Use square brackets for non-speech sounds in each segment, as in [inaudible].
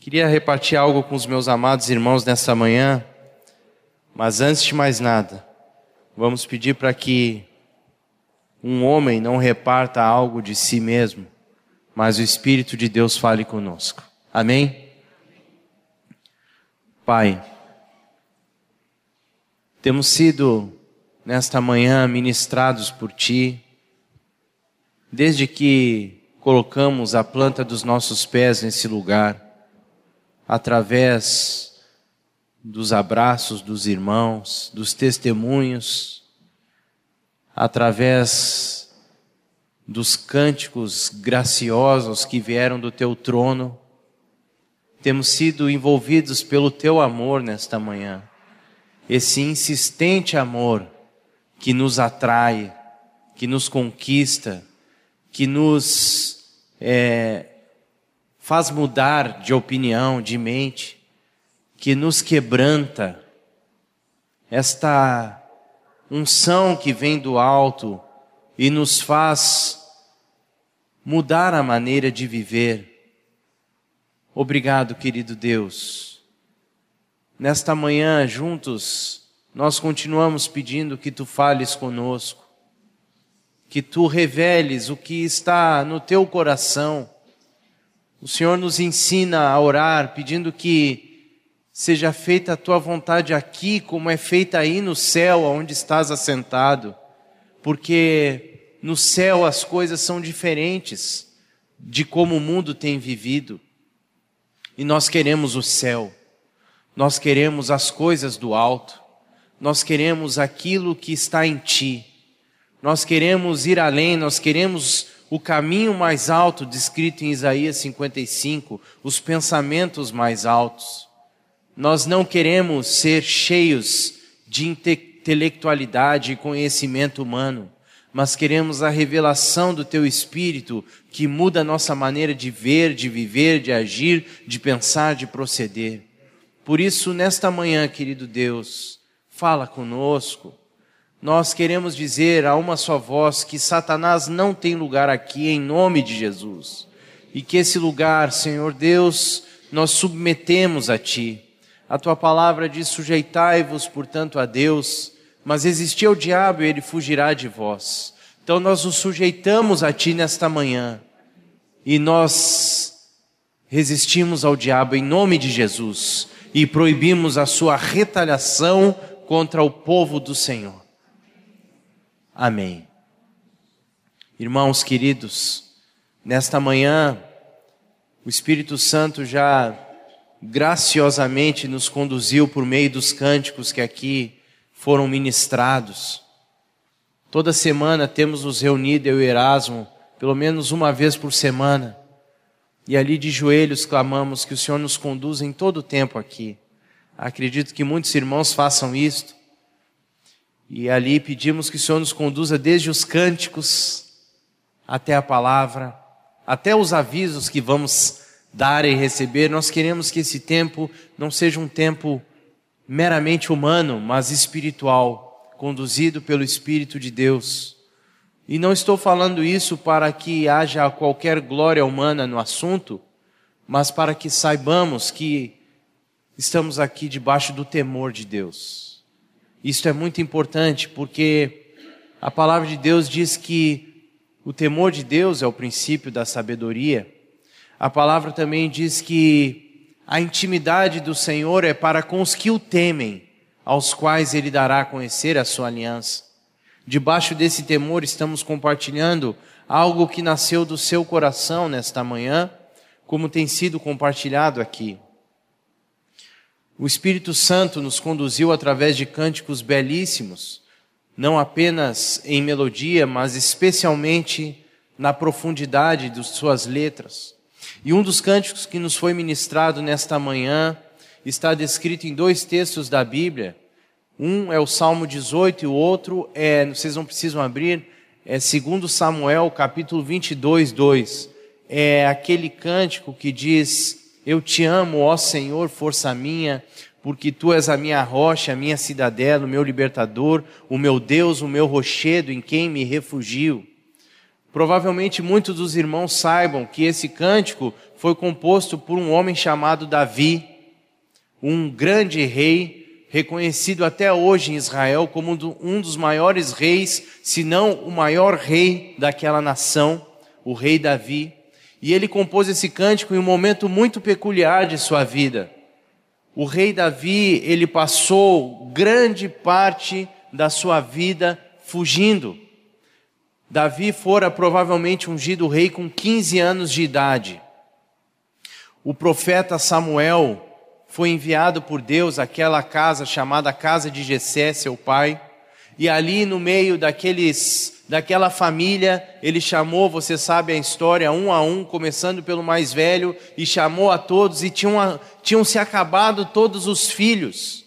Queria repartir algo com os meus amados irmãos nessa manhã, mas antes de mais nada, vamos pedir para que um homem não reparta algo de si mesmo, mas o Espírito de Deus fale conosco. Amém? Pai, temos sido nesta manhã ministrados por Ti, desde que colocamos a planta dos nossos pés nesse lugar, através dos abraços dos irmãos, dos testemunhos, através dos cânticos graciosos que vieram do Teu trono, temos sido envolvidos pelo Teu amor nesta manhã, esse insistente amor que nos atrai, que nos conquista, que nos é, faz mudar de opinião, de mente, que nos quebranta. Esta unção que vem do alto e nos faz mudar a maneira de viver. Obrigado, querido Deus. Nesta manhã, juntos, nós continuamos pedindo que tu fales conosco, que tu reveles o que está no teu coração. O Senhor nos ensina a orar pedindo que seja feita a tua vontade aqui, como é feita aí no céu, onde estás assentado, porque no céu as coisas são diferentes de como o mundo tem vivido. E nós queremos o céu, nós queremos as coisas do alto, nós queremos aquilo que está em ti. Nós queremos ir além, nós queremos o caminho mais alto descrito em Isaías 55, os pensamentos mais altos. Nós não queremos ser cheios de intelectualidade e conhecimento humano, mas queremos a revelação do teu espírito que muda a nossa maneira de ver, de viver, de agir, de pensar, de proceder. Por isso, nesta manhã, querido Deus, fala conosco nós queremos dizer a uma só voz que Satanás não tem lugar aqui em nome de Jesus. E que esse lugar, Senhor Deus, nós submetemos a Ti. A Tua palavra diz: sujeitai-vos, portanto, a Deus, mas existir o diabo e ele fugirá de vós. Então nós nos sujeitamos a Ti nesta manhã e nós resistimos ao diabo em nome de Jesus e proibimos a sua retaliação contra o povo do Senhor. Amém. Irmãos queridos, nesta manhã, o Espírito Santo já graciosamente nos conduziu por meio dos cânticos que aqui foram ministrados. Toda semana temos nos reunido, eu e Erasmo, pelo menos uma vez por semana, e ali de joelhos clamamos que o Senhor nos conduza em todo o tempo aqui. Acredito que muitos irmãos façam isto. E ali pedimos que o Senhor nos conduza desde os cânticos até a palavra, até os avisos que vamos dar e receber. Nós queremos que esse tempo não seja um tempo meramente humano, mas espiritual, conduzido pelo Espírito de Deus. E não estou falando isso para que haja qualquer glória humana no assunto, mas para que saibamos que estamos aqui debaixo do temor de Deus isso é muito importante porque a palavra de Deus diz que o temor de Deus é o princípio da sabedoria. A palavra também diz que a intimidade do Senhor é para com os que o temem, aos quais ele dará a conhecer a sua aliança. Debaixo desse temor estamos compartilhando algo que nasceu do seu coração nesta manhã, como tem sido compartilhado aqui. O Espírito Santo nos conduziu através de cânticos belíssimos, não apenas em melodia, mas especialmente na profundidade de suas letras. E um dos cânticos que nos foi ministrado nesta manhã está descrito em dois textos da Bíblia. Um é o Salmo 18 e o outro é, vocês não precisam abrir, é segundo Samuel, capítulo 22, 2. É aquele cântico que diz: eu te amo, ó Senhor, força minha, porque tu és a minha rocha, a minha cidadela, o meu libertador, o meu Deus, o meu rochedo em quem me refugio. Provavelmente muitos dos irmãos saibam que esse cântico foi composto por um homem chamado Davi, um grande rei, reconhecido até hoje em Israel como um dos maiores reis, se não o maior rei daquela nação, o rei Davi. E ele compôs esse cântico em um momento muito peculiar de sua vida. O rei Davi, ele passou grande parte da sua vida fugindo. Davi fora provavelmente ungido rei com 15 anos de idade. O profeta Samuel foi enviado por Deus àquela casa chamada casa de Jessé, seu pai, e ali no meio daqueles daquela família, ele chamou, você sabe a história, um a um, começando pelo mais velho, e chamou a todos, e tinham, tinham se acabado todos os filhos.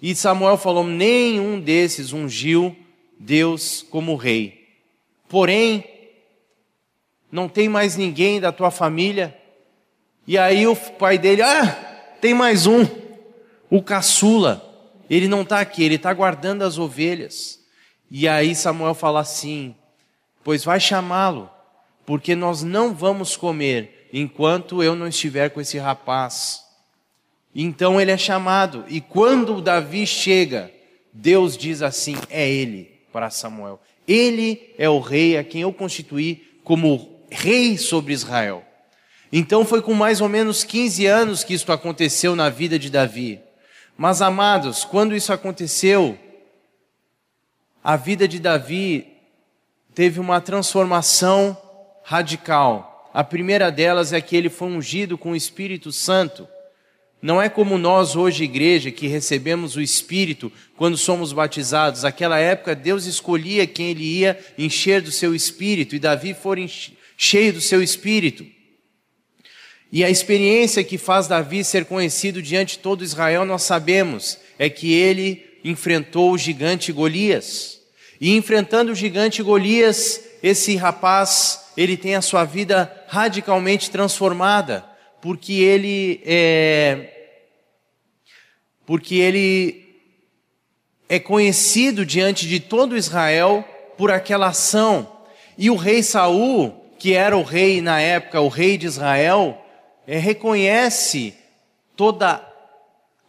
E Samuel falou: nenhum desses ungiu Deus como rei. Porém, não tem mais ninguém da tua família. E aí o pai dele, ah, tem mais um, o caçula. Ele não está aqui, ele está guardando as ovelhas. E aí Samuel fala assim: Pois vai chamá-lo, porque nós não vamos comer enquanto eu não estiver com esse rapaz. Então ele é chamado, e quando Davi chega, Deus diz assim: É ele para Samuel. Ele é o rei a quem eu constituí como rei sobre Israel. Então foi com mais ou menos 15 anos que isso aconteceu na vida de Davi. Mas amados, quando isso aconteceu, a vida de Davi teve uma transformação radical. A primeira delas é que ele foi ungido com o Espírito Santo. Não é como nós hoje, igreja, que recebemos o Espírito quando somos batizados. Naquela época, Deus escolhia quem ele ia encher do seu Espírito, e Davi foi cheio do seu Espírito. E a experiência que faz Davi ser conhecido diante de todo Israel, nós sabemos, é que ele enfrentou o gigante Golias. E enfrentando o gigante Golias, esse rapaz, ele tem a sua vida radicalmente transformada porque ele é, porque ele é conhecido diante de todo Israel por aquela ação. E o rei Saul, que era o rei na época, o rei de Israel, é, reconhece toda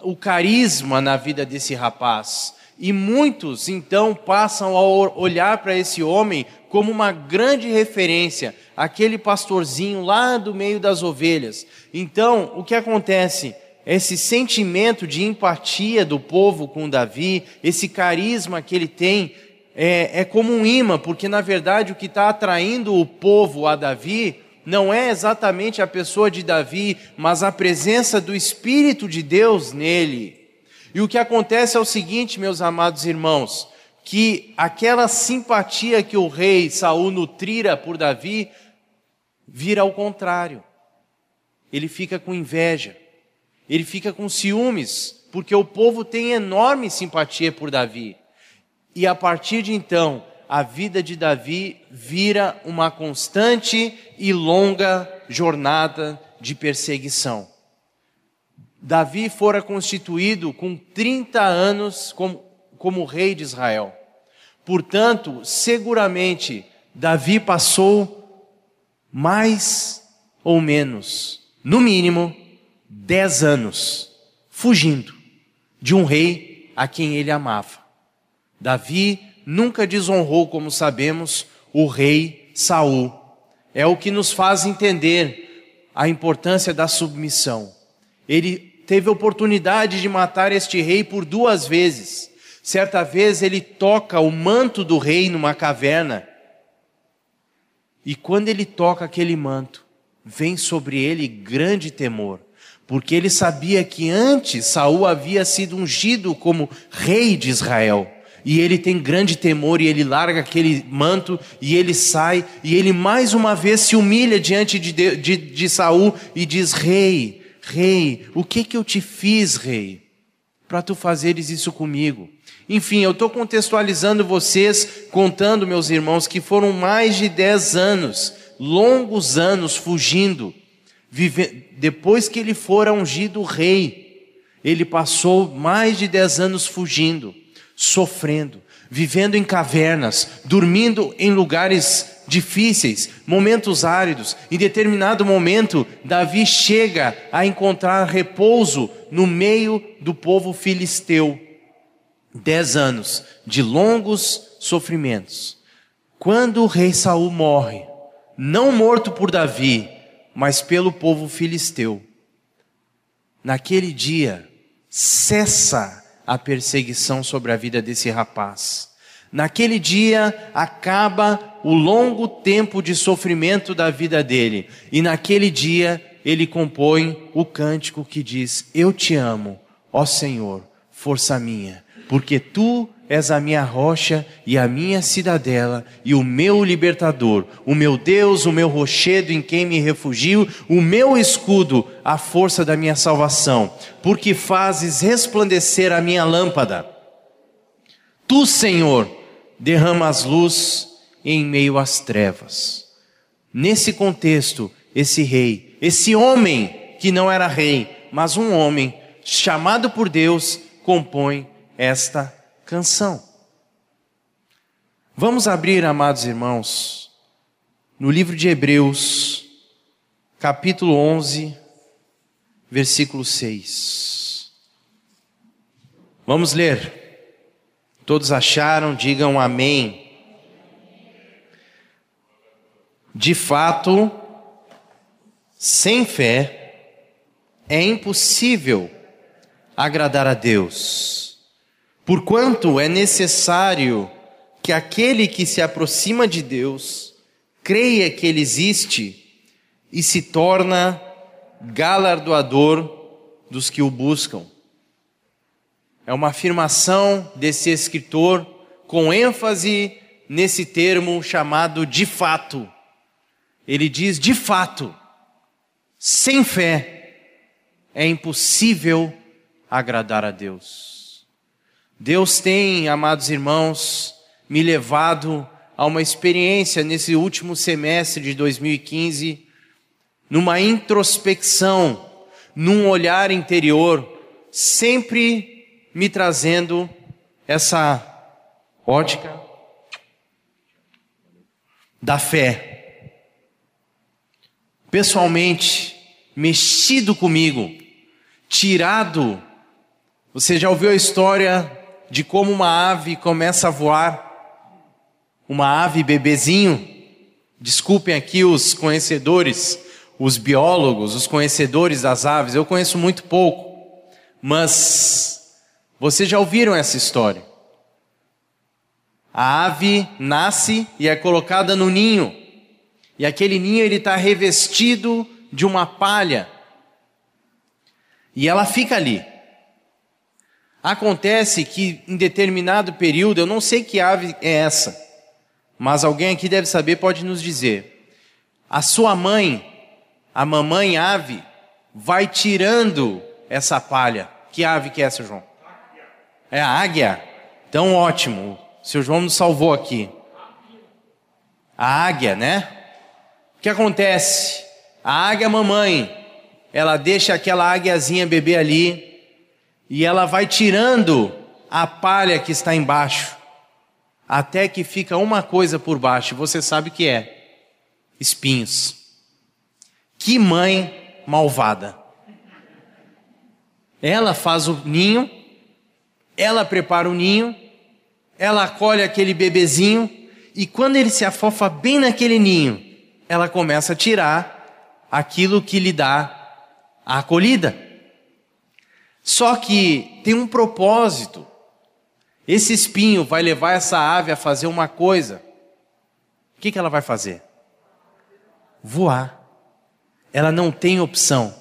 o carisma na vida desse rapaz. E muitos então passam a olhar para esse homem como uma grande referência, aquele pastorzinho lá do meio das ovelhas. Então, o que acontece? Esse sentimento de empatia do povo com Davi, esse carisma que ele tem, é, é como um imã, porque na verdade o que está atraindo o povo a Davi não é exatamente a pessoa de Davi, mas a presença do Espírito de Deus nele. E o que acontece é o seguinte, meus amados irmãos, que aquela simpatia que o rei Saul nutrira por Davi vira ao contrário. Ele fica com inveja, ele fica com ciúmes, porque o povo tem enorme simpatia por Davi. E a partir de então, a vida de Davi vira uma constante e longa jornada de perseguição. Davi fora constituído com 30 anos como, como rei de Israel. Portanto, seguramente, Davi passou mais ou menos, no mínimo, 10 anos fugindo de um rei a quem ele amava. Davi nunca desonrou, como sabemos, o rei Saul. É o que nos faz entender a importância da submissão. Ele teve oportunidade de matar este rei por duas vezes. Certa vez ele toca o manto do rei numa caverna. E quando ele toca aquele manto, vem sobre ele grande temor, porque ele sabia que antes Saul havia sido ungido como rei de Israel. E ele tem grande temor e ele larga aquele manto e ele sai e ele mais uma vez se humilha diante de, de, de Saul e diz: Rei, Rei, o que que eu te fiz, rei, para tu fazeres isso comigo? Enfim, eu estou contextualizando vocês, contando, meus irmãos, que foram mais de dez anos, longos anos fugindo. Vive... Depois que ele fora ungido rei, ele passou mais de dez anos fugindo, sofrendo, vivendo em cavernas, dormindo em lugares difíceis, momentos áridos. Em determinado momento, Davi chega a encontrar repouso no meio do povo filisteu. Dez anos de longos sofrimentos. Quando o rei Saul morre, não morto por Davi, mas pelo povo filisteu, naquele dia cessa a perseguição sobre a vida desse rapaz. Naquele dia acaba o longo tempo de sofrimento da vida dele, e naquele dia ele compõe o cântico que diz: Eu te amo, ó Senhor, força minha, porque tu és a minha rocha e a minha cidadela e o meu libertador, o meu Deus, o meu rochedo em quem me refugio, o meu escudo, a força da minha salvação, porque fazes resplandecer a minha lâmpada. Tu, Senhor, derramas luz em meio às trevas. Nesse contexto, esse rei, esse homem que não era rei, mas um homem chamado por Deus, compõe esta canção. Vamos abrir, amados irmãos, no livro de Hebreus, capítulo 11, versículo 6. Vamos ler. Todos acharam, digam amém. De fato, sem fé, é impossível agradar a Deus. Porquanto é necessário que aquele que se aproxima de Deus creia que Ele existe e se torna galardoador dos que o buscam. É uma afirmação desse escritor com ênfase nesse termo chamado de fato. Ele diz: de fato, sem fé é impossível agradar a Deus. Deus tem, amados irmãos, me levado a uma experiência nesse último semestre de 2015, numa introspecção, num olhar interior, sempre me trazendo essa ótica da fé. Pessoalmente, mexido comigo, tirado. Você já ouviu a história de como uma ave começa a voar, uma ave bebezinho. Desculpem aqui os conhecedores, os biólogos, os conhecedores das aves, eu conheço muito pouco, mas vocês já ouviram essa história. A ave nasce e é colocada no ninho, e aquele ninho ele está revestido de uma palha, e ela fica ali. Acontece que em determinado período, eu não sei que ave é essa, mas alguém aqui deve saber, pode nos dizer. A sua mãe, a mamãe ave, vai tirando essa palha. Que ave que é essa, João? É a águia? Então ótimo. O seu João nos salvou aqui. A águia, né? O que acontece? A águia mamãe, ela deixa aquela águiazinha beber ali, e ela vai tirando a palha que está embaixo, até que fica uma coisa por baixo, você sabe o que é: espinhos. Que mãe malvada! Ela faz o ninho, ela prepara o ninho, ela acolhe aquele bebezinho, e quando ele se afofa bem naquele ninho, ela começa a tirar aquilo que lhe dá a acolhida. Só que tem um propósito. Esse espinho vai levar essa ave a fazer uma coisa. O que, que ela vai fazer? Voar. Ela não tem opção.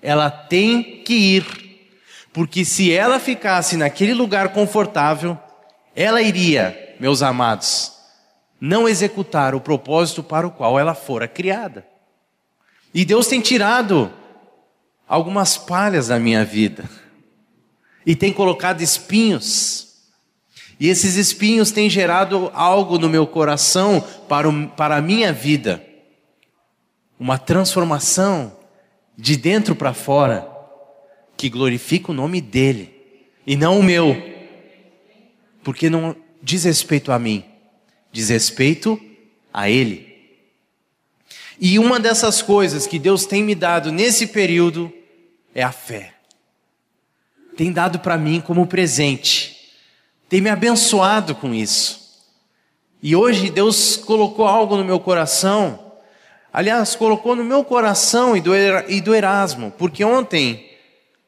Ela tem que ir. Porque se ela ficasse naquele lugar confortável, ela iria, meus amados, não executar o propósito para o qual ela fora criada. E Deus tem tirado algumas palhas da minha vida e tem colocado espinhos. E esses espinhos têm gerado algo no meu coração para, o, para a minha vida, uma transformação de dentro para fora, que glorifica o nome dEle e não o meu, porque não diz respeito a mim, diz respeito a Ele. E uma dessas coisas que Deus tem me dado nesse período é a fé. Tem dado para mim como presente, tem me abençoado com isso. E hoje Deus colocou algo no meu coração, aliás, colocou no meu coração e do, e do Erasmo, porque ontem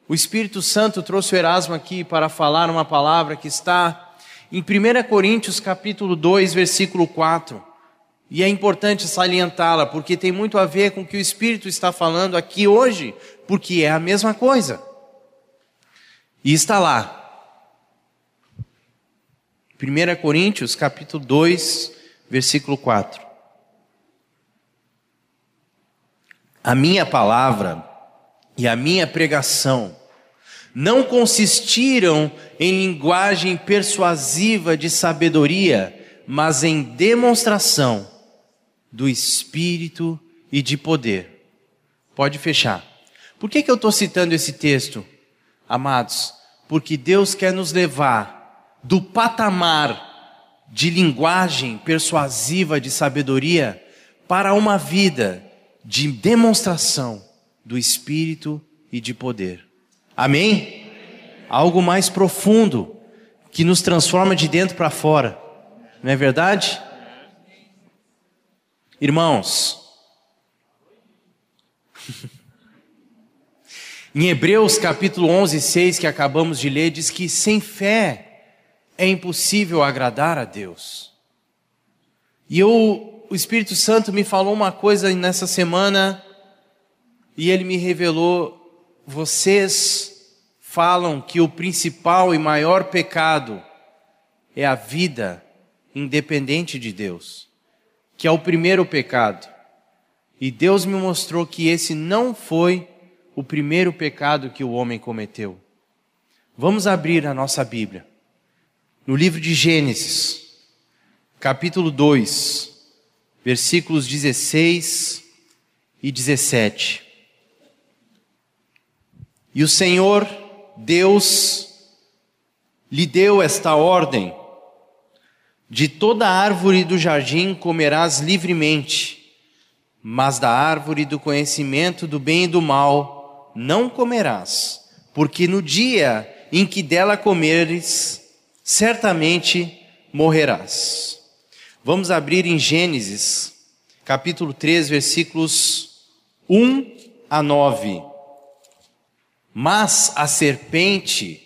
o Espírito Santo trouxe o Erasmo aqui para falar uma palavra que está em 1 Coríntios capítulo 2, versículo 4. E é importante salientá-la, porque tem muito a ver com o que o Espírito está falando aqui hoje, porque é a mesma coisa. E está lá. 1 Coríntios, capítulo 2, versículo 4. A minha palavra e a minha pregação não consistiram em linguagem persuasiva de sabedoria, mas em demonstração do Espírito e de poder. Pode fechar. Por que, que eu estou citando esse texto, amados? Porque Deus quer nos levar do patamar de linguagem persuasiva de sabedoria para uma vida de demonstração do Espírito e de poder. Amém? Algo mais profundo que nos transforma de dentro para fora. Não é verdade? Irmãos, [laughs] em Hebreus capítulo 11, 6, que acabamos de ler, diz que sem fé é impossível agradar a Deus. E eu, o Espírito Santo me falou uma coisa nessa semana, e ele me revelou: vocês falam que o principal e maior pecado é a vida independente de Deus que é o primeiro pecado. E Deus me mostrou que esse não foi o primeiro pecado que o homem cometeu. Vamos abrir a nossa Bíblia. No livro de Gênesis, capítulo 2, versículos 16 e 17. E o Senhor, Deus, lhe deu esta ordem: de toda árvore do jardim comerás livremente, mas da árvore do conhecimento do bem e do mal não comerás, porque no dia em que dela comeres, certamente morrerás. Vamos abrir em Gênesis, capítulo 3, versículos 1 a 9. Mas a serpente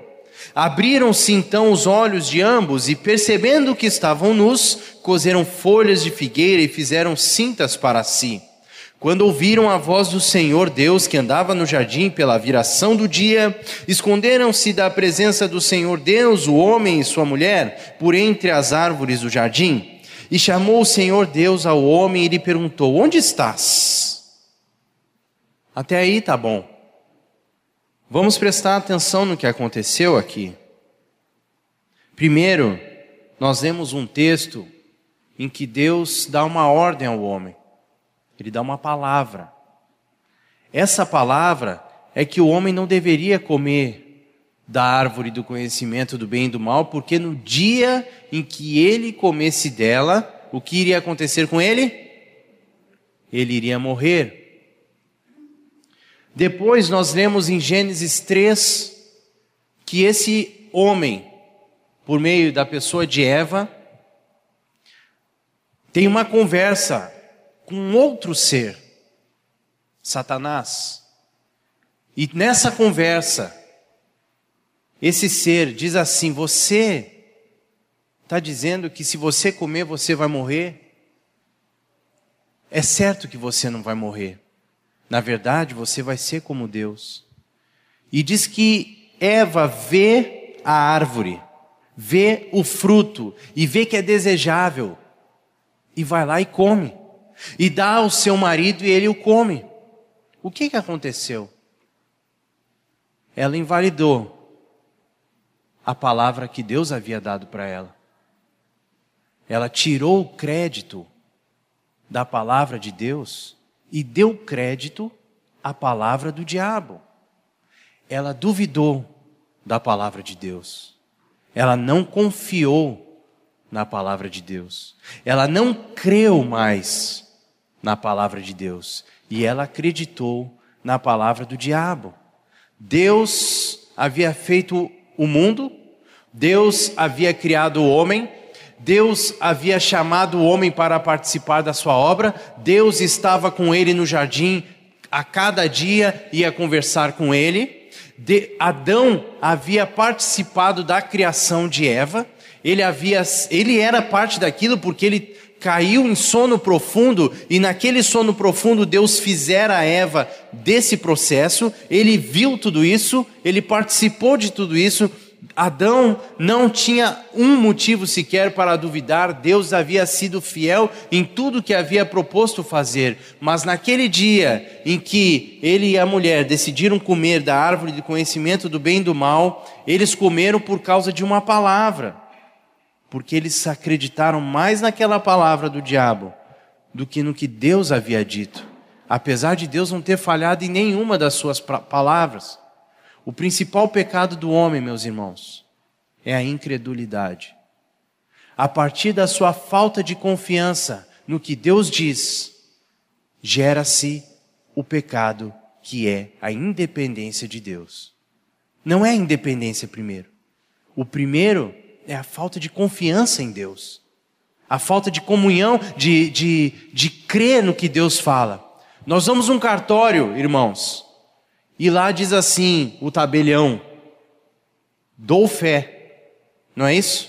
Abriram-se então os olhos de ambos e, percebendo que estavam nus, coseram folhas de figueira e fizeram cintas para si. Quando ouviram a voz do Senhor Deus que andava no jardim pela viração do dia, esconderam-se da presença do Senhor Deus, o homem e sua mulher, por entre as árvores do jardim. E chamou o Senhor Deus ao homem e lhe perguntou: Onde estás? Até aí tá bom. Vamos prestar atenção no que aconteceu aqui. Primeiro, nós vemos um texto em que Deus dá uma ordem ao homem. Ele dá uma palavra. Essa palavra é que o homem não deveria comer da árvore do conhecimento do bem e do mal, porque no dia em que ele comesse dela, o que iria acontecer com ele? Ele iria morrer. Depois nós lemos em Gênesis 3 que esse homem, por meio da pessoa de Eva, tem uma conversa com outro ser, Satanás. E nessa conversa, esse ser diz assim: Você está dizendo que se você comer você vai morrer? É certo que você não vai morrer. Na verdade, você vai ser como Deus. E diz que Eva vê a árvore, vê o fruto e vê que é desejável e vai lá e come. E dá ao seu marido e ele o come. O que, que aconteceu? Ela invalidou a palavra que Deus havia dado para ela. Ela tirou o crédito da palavra de Deus e deu crédito à palavra do diabo. Ela duvidou da palavra de Deus. Ela não confiou na palavra de Deus. Ela não creu mais na palavra de Deus. E ela acreditou na palavra do diabo. Deus havia feito o mundo, Deus havia criado o homem, Deus havia chamado o homem para participar da sua obra, Deus estava com ele no jardim, a cada dia ia conversar com ele. De, Adão havia participado da criação de Eva, ele havia, ele era parte daquilo porque ele caiu em sono profundo e naquele sono profundo Deus fizera a Eva desse processo, ele viu tudo isso, ele participou de tudo isso. Adão não tinha um motivo sequer para duvidar, Deus havia sido fiel em tudo que havia proposto fazer, mas naquele dia em que ele e a mulher decidiram comer da árvore de conhecimento do bem e do mal, eles comeram por causa de uma palavra porque eles acreditaram mais naquela palavra do diabo do que no que Deus havia dito, apesar de Deus não ter falhado em nenhuma das suas palavras. O principal pecado do homem, meus irmãos, é a incredulidade. A partir da sua falta de confiança no que Deus diz, gera-se o pecado que é a independência de Deus. Não é a independência primeiro. O primeiro é a falta de confiança em Deus, a falta de comunhão, de, de, de crer no que Deus fala. Nós vamos um cartório, irmãos, e lá diz assim o tabelião: dou fé, não é isso?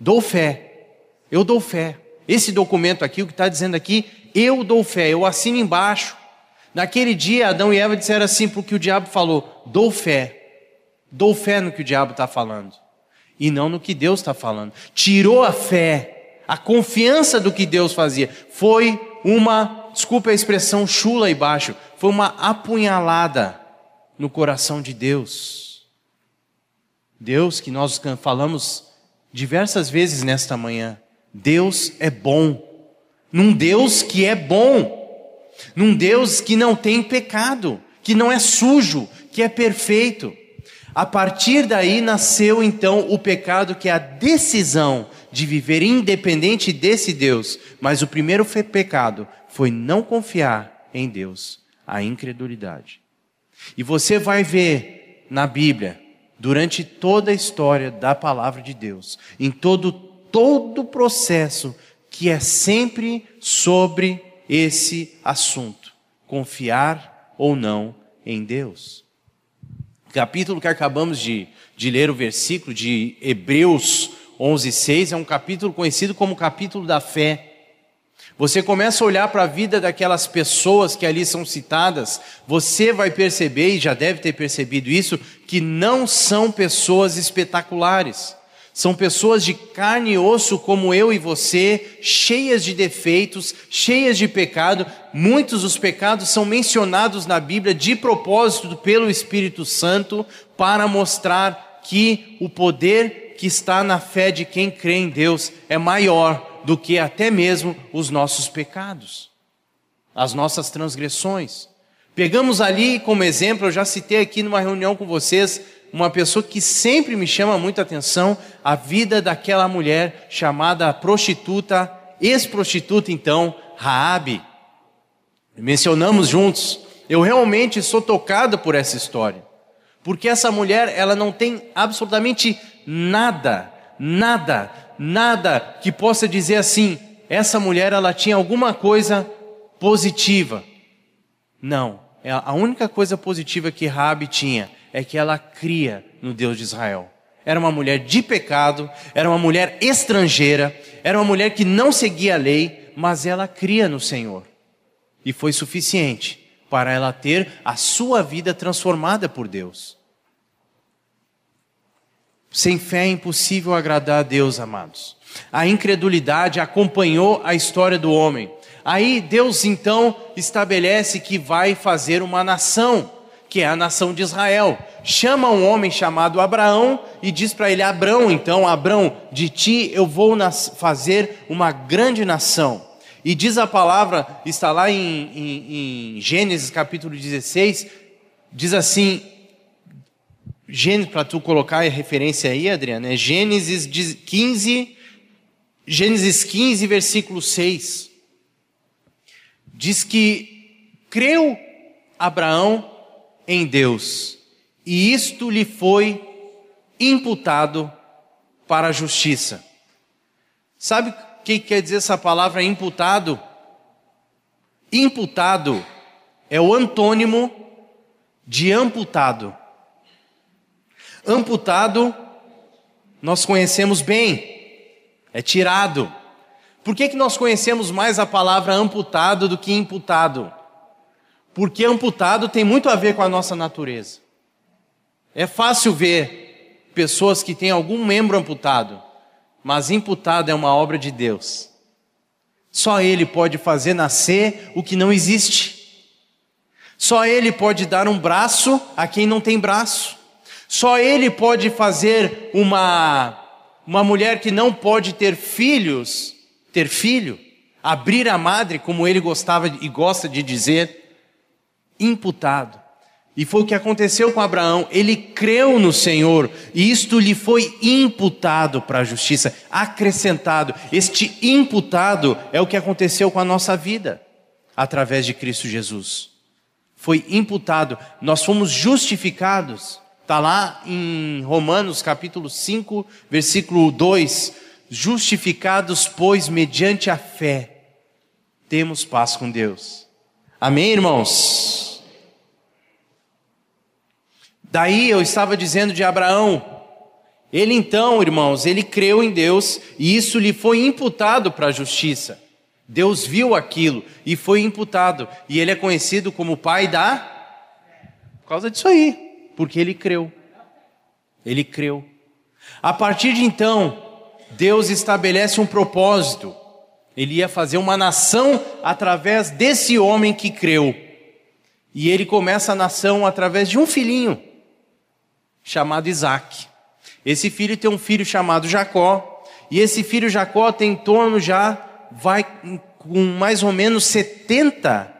Dou fé, eu dou fé. Esse documento aqui, o que está dizendo aqui, eu dou fé, eu assino embaixo. Naquele dia, Adão e Eva disseram assim, porque o diabo falou: dou fé, dou fé no que o diabo está falando e não no que Deus está falando. Tirou a fé, a confiança do que Deus fazia. Foi uma, desculpe a expressão chula e baixo, foi uma apunhalada no coração de Deus. Deus, que nós falamos diversas vezes nesta manhã, Deus é bom. Num Deus que é bom. Num Deus que não tem pecado, que não é sujo, que é perfeito. A partir daí nasceu então o pecado, que é a decisão de viver independente desse Deus. Mas o primeiro pecado foi não confiar em Deus, a incredulidade. E você vai ver na Bíblia, durante toda a história da palavra de Deus, em todo todo o processo que é sempre sobre esse assunto, confiar ou não em Deus capítulo que acabamos de, de ler, o versículo de Hebreus 11, 6, é um capítulo conhecido como capítulo da fé. Você começa a olhar para a vida daquelas pessoas que ali são citadas, você vai perceber, e já deve ter percebido isso, que não são pessoas espetaculares. São pessoas de carne e osso como eu e você, cheias de defeitos, cheias de pecado. Muitos dos pecados são mencionados na Bíblia de propósito pelo Espírito Santo para mostrar que o poder que está na fé de quem crê em Deus é maior do que até mesmo os nossos pecados, as nossas transgressões. Pegamos ali como exemplo, eu já citei aqui numa reunião com vocês, uma pessoa que sempre me chama muita atenção, a vida daquela mulher chamada prostituta, ex-prostituta então, Raabe. Mencionamos juntos. Eu realmente sou tocado por essa história. Porque essa mulher, ela não tem absolutamente nada, nada, nada que possa dizer assim, essa mulher ela tinha alguma coisa positiva. Não, é a única coisa positiva que Rabi tinha é que ela cria no Deus de Israel. Era uma mulher de pecado, era uma mulher estrangeira, era uma mulher que não seguia a lei, mas ela cria no Senhor. E foi suficiente para ela ter a sua vida transformada por Deus. Sem fé é impossível agradar a Deus, amados. A incredulidade acompanhou a história do homem. Aí Deus então estabelece que vai fazer uma nação, que é a nação de Israel. Chama um homem chamado Abraão e diz para ele: Abraão, então, Abraão, de ti eu vou fazer uma grande nação. E diz a palavra, está lá em, em, em Gênesis capítulo 16, diz assim: Gênesis, para tu colocar a referência aí, Adriana, é Gênesis 15, Gênesis 15, versículo 6. Diz que creu Abraão em Deus, e isto lhe foi imputado para a justiça. Sabe o que quer dizer essa palavra imputado? Imputado é o antônimo de amputado. Amputado, nós conhecemos bem, é tirado. Por que, que nós conhecemos mais a palavra amputado do que imputado? Porque amputado tem muito a ver com a nossa natureza. É fácil ver pessoas que têm algum membro amputado, mas imputado é uma obra de Deus. Só Ele pode fazer nascer o que não existe. Só Ele pode dar um braço a quem não tem braço. Só Ele pode fazer uma, uma mulher que não pode ter filhos ter filho, abrir a madre, como ele gostava e gosta de dizer, imputado. E foi o que aconteceu com Abraão. Ele creu no Senhor e isto lhe foi imputado para a justiça, acrescentado. Este imputado é o que aconteceu com a nossa vida através de Cristo Jesus. Foi imputado, nós fomos justificados. Está lá em Romanos capítulo 5, versículo 2 Justificados, pois, mediante a fé, temos paz com Deus. Amém, irmãos? Daí eu estava dizendo de Abraão. Ele então, irmãos, ele creu em Deus e isso lhe foi imputado para a justiça. Deus viu aquilo e foi imputado. E ele é conhecido como pai da. Por causa disso aí. Porque ele creu. Ele creu. A partir de então, Deus estabelece um propósito. Ele ia fazer uma nação através desse homem que creu. E ele começa a nação através de um filhinho, chamado Isaac. Esse filho tem um filho chamado Jacó. E esse filho Jacó tem em torno já, vai com mais ou menos 70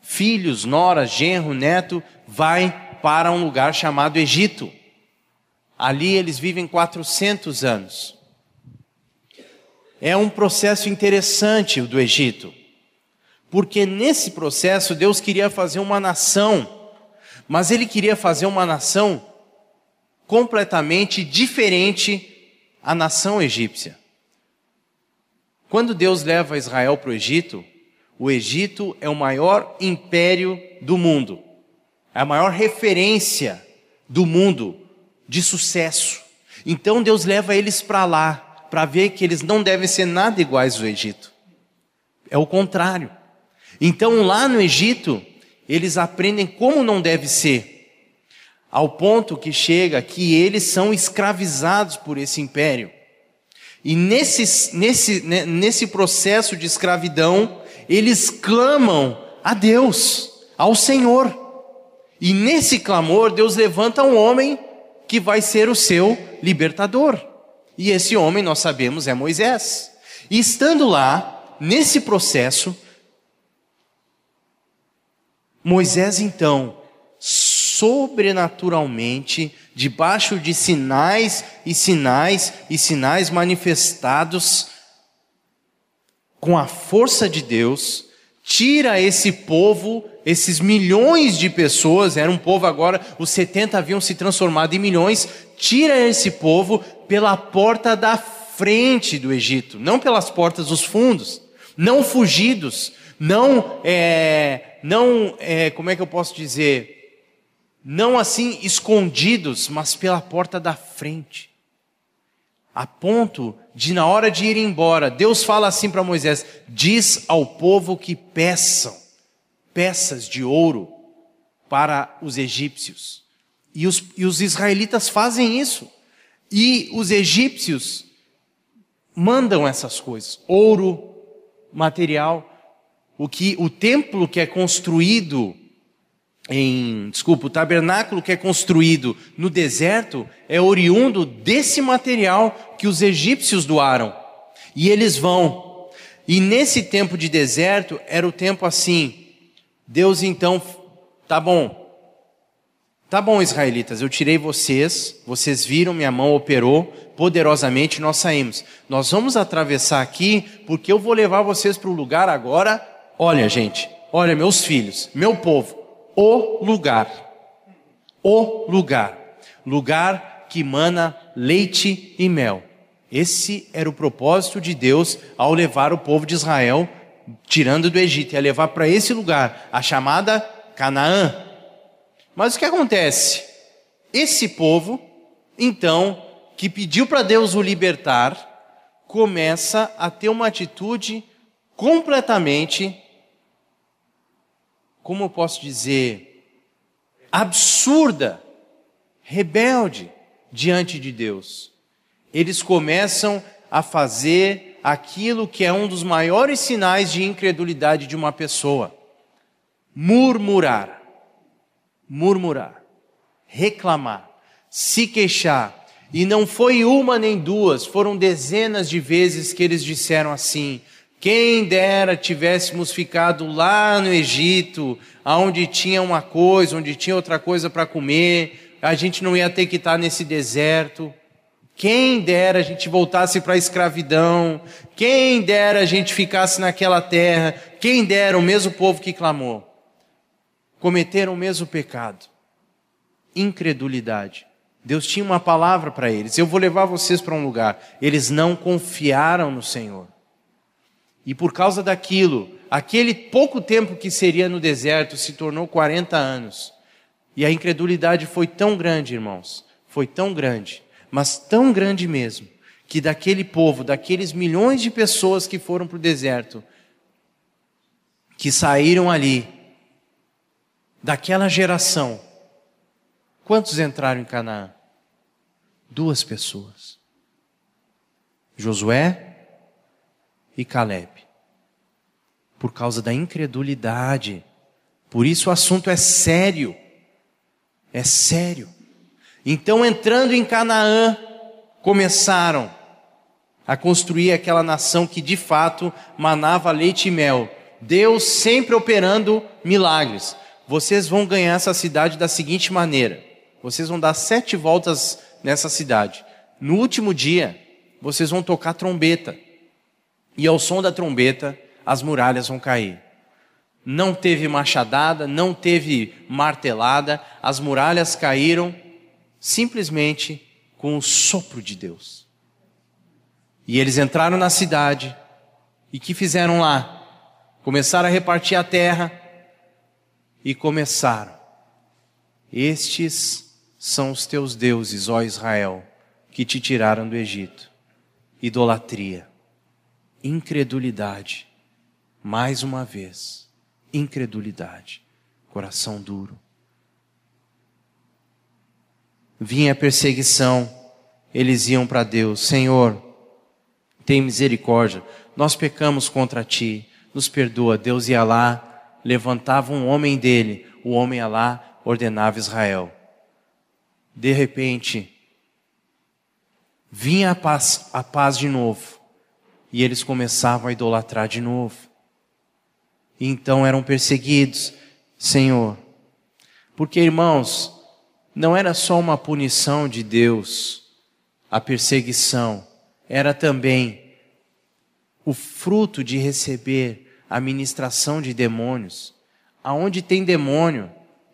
filhos, nora, genro, neto, vai para um lugar chamado Egito. Ali eles vivem 400 anos. É um processo interessante o do Egito, porque nesse processo Deus queria fazer uma nação, mas Ele queria fazer uma nação completamente diferente à nação egípcia. Quando Deus leva Israel para o Egito, o Egito é o maior império do mundo, é a maior referência do mundo de sucesso. Então Deus leva eles para lá para ver que eles não devem ser nada iguais ao Egito. É o contrário. Então, lá no Egito, eles aprendem como não deve ser, ao ponto que chega que eles são escravizados por esse império. E nesse, nesse, né, nesse processo de escravidão, eles clamam a Deus, ao Senhor. E nesse clamor, Deus levanta um homem que vai ser o seu libertador. E esse homem, nós sabemos, é Moisés. E estando lá, nesse processo, Moisés então, sobrenaturalmente, debaixo de sinais e sinais e sinais manifestados com a força de Deus, tira esse povo, esses milhões de pessoas, era um povo agora, os 70 haviam se transformado em milhões, tira esse povo pela porta da frente do Egito, não pelas portas dos fundos, não fugidos, Não, é, não, é, como é que eu posso dizer? Não assim escondidos, mas pela porta da frente. A ponto de, na hora de ir embora, Deus fala assim para Moisés: diz ao povo que peçam peças de ouro para os egípcios. E os, e os israelitas fazem isso. E os egípcios mandam essas coisas: ouro, material. O que o templo que é construído em, desculpa, o tabernáculo que é construído no deserto é oriundo desse material que os egípcios doaram. E eles vão. E nesse tempo de deserto era o tempo assim. Deus então, tá bom, Tá bom, israelitas, eu tirei vocês, vocês viram, minha mão operou poderosamente, nós saímos. Nós vamos atravessar aqui, porque eu vou levar vocês para o lugar agora. Olha, gente, olha, meus filhos, meu povo, o lugar, o lugar, lugar que mana leite e mel. Esse era o propósito de Deus ao levar o povo de Israel, tirando do Egito, ia levar para esse lugar, a chamada Canaã, mas o que acontece? Esse povo, então, que pediu para Deus o libertar, começa a ter uma atitude completamente, como eu posso dizer, absurda, rebelde diante de Deus. Eles começam a fazer aquilo que é um dos maiores sinais de incredulidade de uma pessoa: murmurar murmurar, reclamar, se queixar. E não foi uma nem duas, foram dezenas de vezes que eles disseram assim: quem dera tivéssemos ficado lá no Egito, onde tinha uma coisa, onde tinha outra coisa para comer, a gente não ia ter que estar nesse deserto. Quem dera a gente voltasse para a escravidão, quem dera a gente ficasse naquela terra, quem dera o mesmo povo que clamou cometeram o mesmo pecado. Incredulidade. Deus tinha uma palavra para eles: eu vou levar vocês para um lugar. Eles não confiaram no Senhor. E por causa daquilo, aquele pouco tempo que seria no deserto se tornou 40 anos. E a incredulidade foi tão grande, irmãos, foi tão grande, mas tão grande mesmo, que daquele povo, daqueles milhões de pessoas que foram para o deserto, que saíram ali, daquela geração, quantos entraram em Canaã? Duas pessoas: Josué e Caleb. Por causa da incredulidade. Por isso o assunto é sério. É sério. Então, entrando em Canaã, começaram a construir aquela nação que de fato manava leite e mel. Deus sempre operando milagres vocês vão ganhar essa cidade da seguinte maneira: vocês vão dar sete voltas nessa cidade. No último dia, vocês vão tocar trombeta. E ao som da trombeta, as muralhas vão cair. Não teve machadada, não teve martelada, as muralhas caíram simplesmente com o sopro de Deus. E eles entraram na cidade, e que fizeram lá? Começaram a repartir a terra, e começaram: Estes são os teus deuses, ó Israel, que te tiraram do Egito. Idolatria, incredulidade, mais uma vez, incredulidade, coração duro. Vinha a perseguição, eles iam para Deus: Senhor, tem misericórdia, nós pecamos contra ti, nos perdoa. Deus ia lá, levantava um homem dele, o homem ia lá, ordenava Israel. De repente, vinha a paz, a paz de novo, e eles começavam a idolatrar de novo. E então eram perseguidos, Senhor. Porque, irmãos, não era só uma punição de Deus, a perseguição, era também o fruto de receber a ministração de demônios. Aonde tem demônio,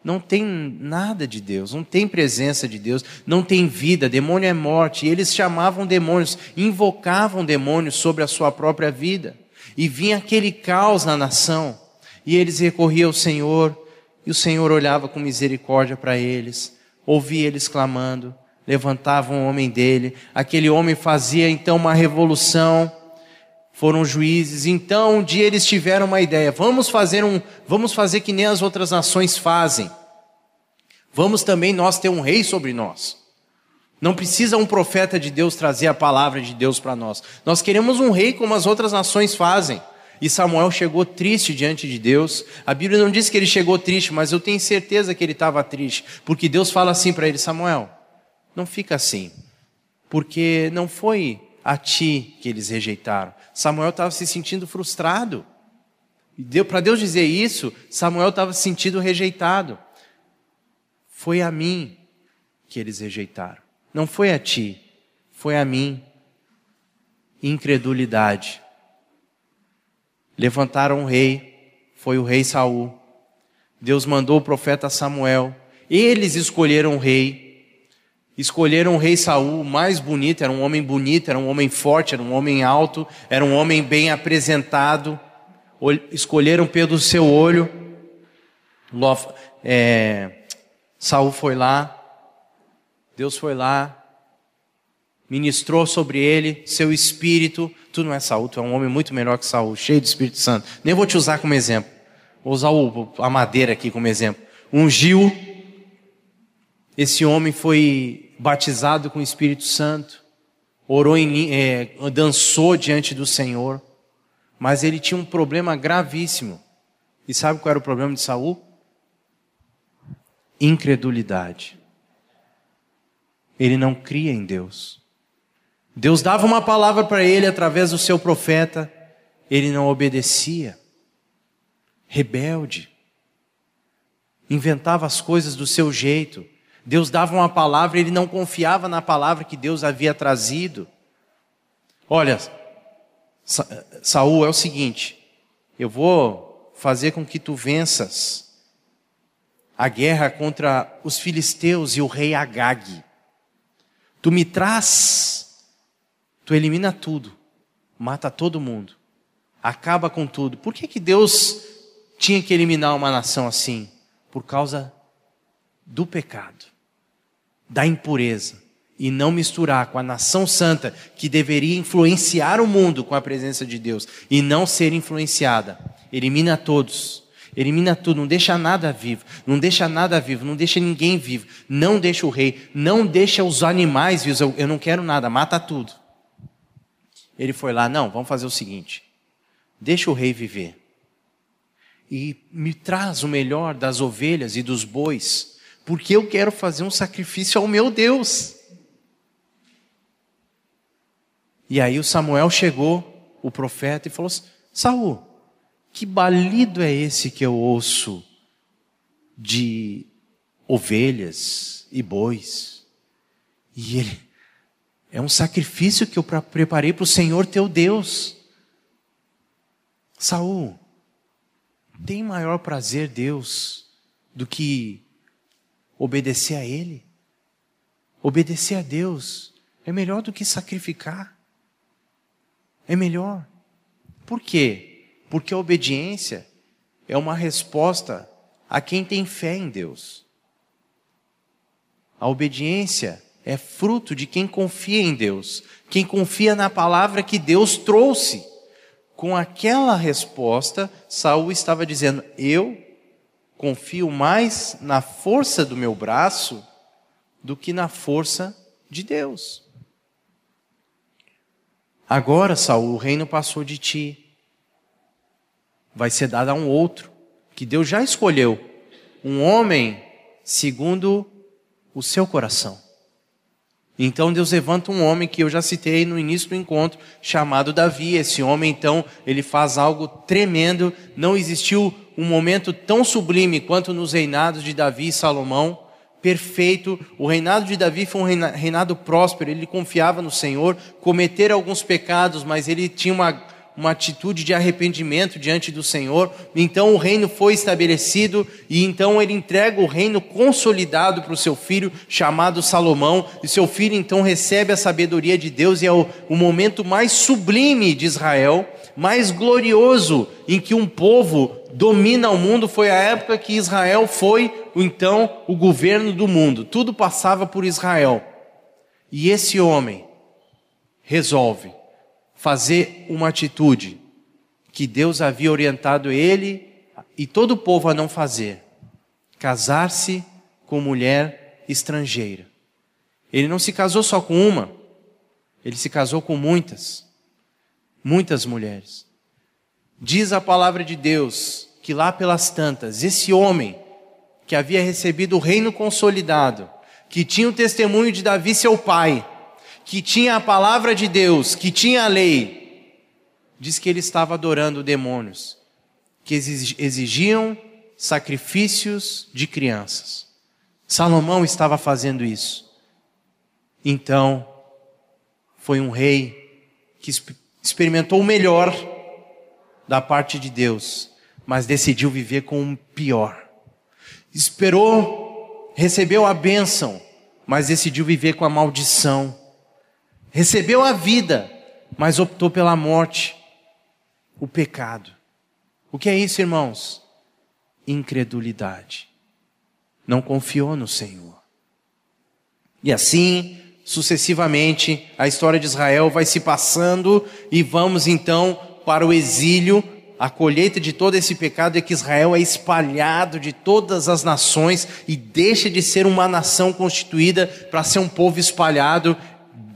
não tem nada de Deus, não tem presença de Deus, não tem vida, demônio é morte. E eles chamavam demônios, invocavam demônios sobre a sua própria vida. E vinha aquele caos na nação. E eles recorriam ao Senhor, e o Senhor olhava com misericórdia para eles, ouvia eles clamando, levantava um homem dele, aquele homem fazia então uma revolução, foram juízes. Então um dia eles tiveram uma ideia: vamos fazer um, vamos fazer que nem as outras nações fazem. Vamos também nós ter um rei sobre nós. Não precisa um profeta de Deus trazer a palavra de Deus para nós. Nós queremos um rei como as outras nações fazem. E Samuel chegou triste diante de Deus. A Bíblia não diz que ele chegou triste, mas eu tenho certeza que ele estava triste, porque Deus fala assim para ele: Samuel, não fica assim, porque não foi a ti que eles rejeitaram. Samuel estava se sentindo frustrado. Para Deus dizer isso, Samuel estava se sentindo rejeitado. Foi a mim que eles rejeitaram. Não foi a ti, foi a mim. Incredulidade. Levantaram um rei, foi o rei Saul. Deus mandou o profeta Samuel. Eles escolheram o rei. Escolheram o rei Saul, mais bonito, era um homem bonito, era um homem forte, era um homem alto, era um homem bem apresentado. Escolheram pelo seu olho. É, Saul foi lá, Deus foi lá, ministrou sobre ele seu espírito. Tu não é Saul, tu é um homem muito melhor que Saul, cheio do Espírito Santo. Nem vou te usar como exemplo. Vou usar o, a madeira aqui como exemplo. Ungiu. Esse homem foi batizado com o Espírito Santo. Orou em, é, dançou diante do Senhor. Mas ele tinha um problema gravíssimo. E sabe qual era o problema de Saul? Incredulidade. Ele não cria em Deus. Deus dava uma palavra para ele através do seu profeta, ele não obedecia. Rebelde. Inventava as coisas do seu jeito. Deus dava uma palavra, ele não confiava na palavra que Deus havia trazido. Olha, Saul é o seguinte: eu vou fazer com que tu venças a guerra contra os filisteus e o rei Agag. Tu me traz, tu elimina tudo, mata todo mundo, acaba com tudo. Por que, que Deus tinha que eliminar uma nação assim? Por causa do pecado, da impureza, e não misturar com a nação santa que deveria influenciar o mundo com a presença de Deus e não ser influenciada. Elimina todos. Elimina tudo, não deixa nada vivo, não deixa nada vivo, não deixa ninguém vivo, não deixa o rei, não deixa os animais vivos, eu, eu não quero nada, mata tudo. Ele foi lá, não, vamos fazer o seguinte: deixa o rei viver. E me traz o melhor das ovelhas e dos bois, porque eu quero fazer um sacrifício ao meu Deus. E aí o Samuel chegou, o profeta, e falou: Saul, que balido é esse que eu ouço de ovelhas e bois? E ele é um sacrifício que eu preparei para o Senhor teu Deus. Saul, tem maior prazer Deus do que obedecer a Ele? Obedecer a Deus é melhor do que sacrificar. É melhor. Por quê? Porque a obediência é uma resposta a quem tem fé em Deus. A obediência é fruto de quem confia em Deus, quem confia na palavra que Deus trouxe. Com aquela resposta, Saul estava dizendo: Eu confio mais na força do meu braço do que na força de Deus. Agora, Saul, o reino passou de ti vai ser dada a um outro, que Deus já escolheu, um homem segundo o seu coração. Então Deus levanta um homem que eu já citei no início do encontro, chamado Davi. Esse homem, então, ele faz algo tremendo. Não existiu um momento tão sublime quanto nos reinados de Davi e Salomão. Perfeito. O reinado de Davi foi um reinado próspero. Ele confiava no Senhor, cometer alguns pecados, mas ele tinha uma uma atitude de arrependimento diante do Senhor. Então o reino foi estabelecido e então ele entrega o reino consolidado para o seu filho, chamado Salomão. E seu filho então recebe a sabedoria de Deus e é o, o momento mais sublime de Israel, mais glorioso em que um povo domina o mundo. Foi a época que Israel foi então o governo do mundo. Tudo passava por Israel. E esse homem resolve fazer uma atitude que Deus havia orientado ele e todo o povo a não fazer: casar-se com mulher estrangeira. Ele não se casou só com uma, ele se casou com muitas, muitas mulheres. Diz a palavra de Deus que lá pelas tantas, esse homem que havia recebido o reino consolidado, que tinha o testemunho de Davi, seu pai, que tinha a palavra de Deus, que tinha a lei, diz que ele estava adorando demônios, que exigiam sacrifícios de crianças. Salomão estava fazendo isso. Então, foi um rei que experimentou o melhor da parte de Deus, mas decidiu viver com o pior. Esperou, recebeu a bênção, mas decidiu viver com a maldição recebeu a vida, mas optou pela morte, o pecado. O que é isso, irmãos? Incredulidade. Não confiou no Senhor. E assim, sucessivamente, a história de Israel vai se passando e vamos então para o exílio. A colheita de todo esse pecado é que Israel é espalhado de todas as nações e deixa de ser uma nação constituída para ser um povo espalhado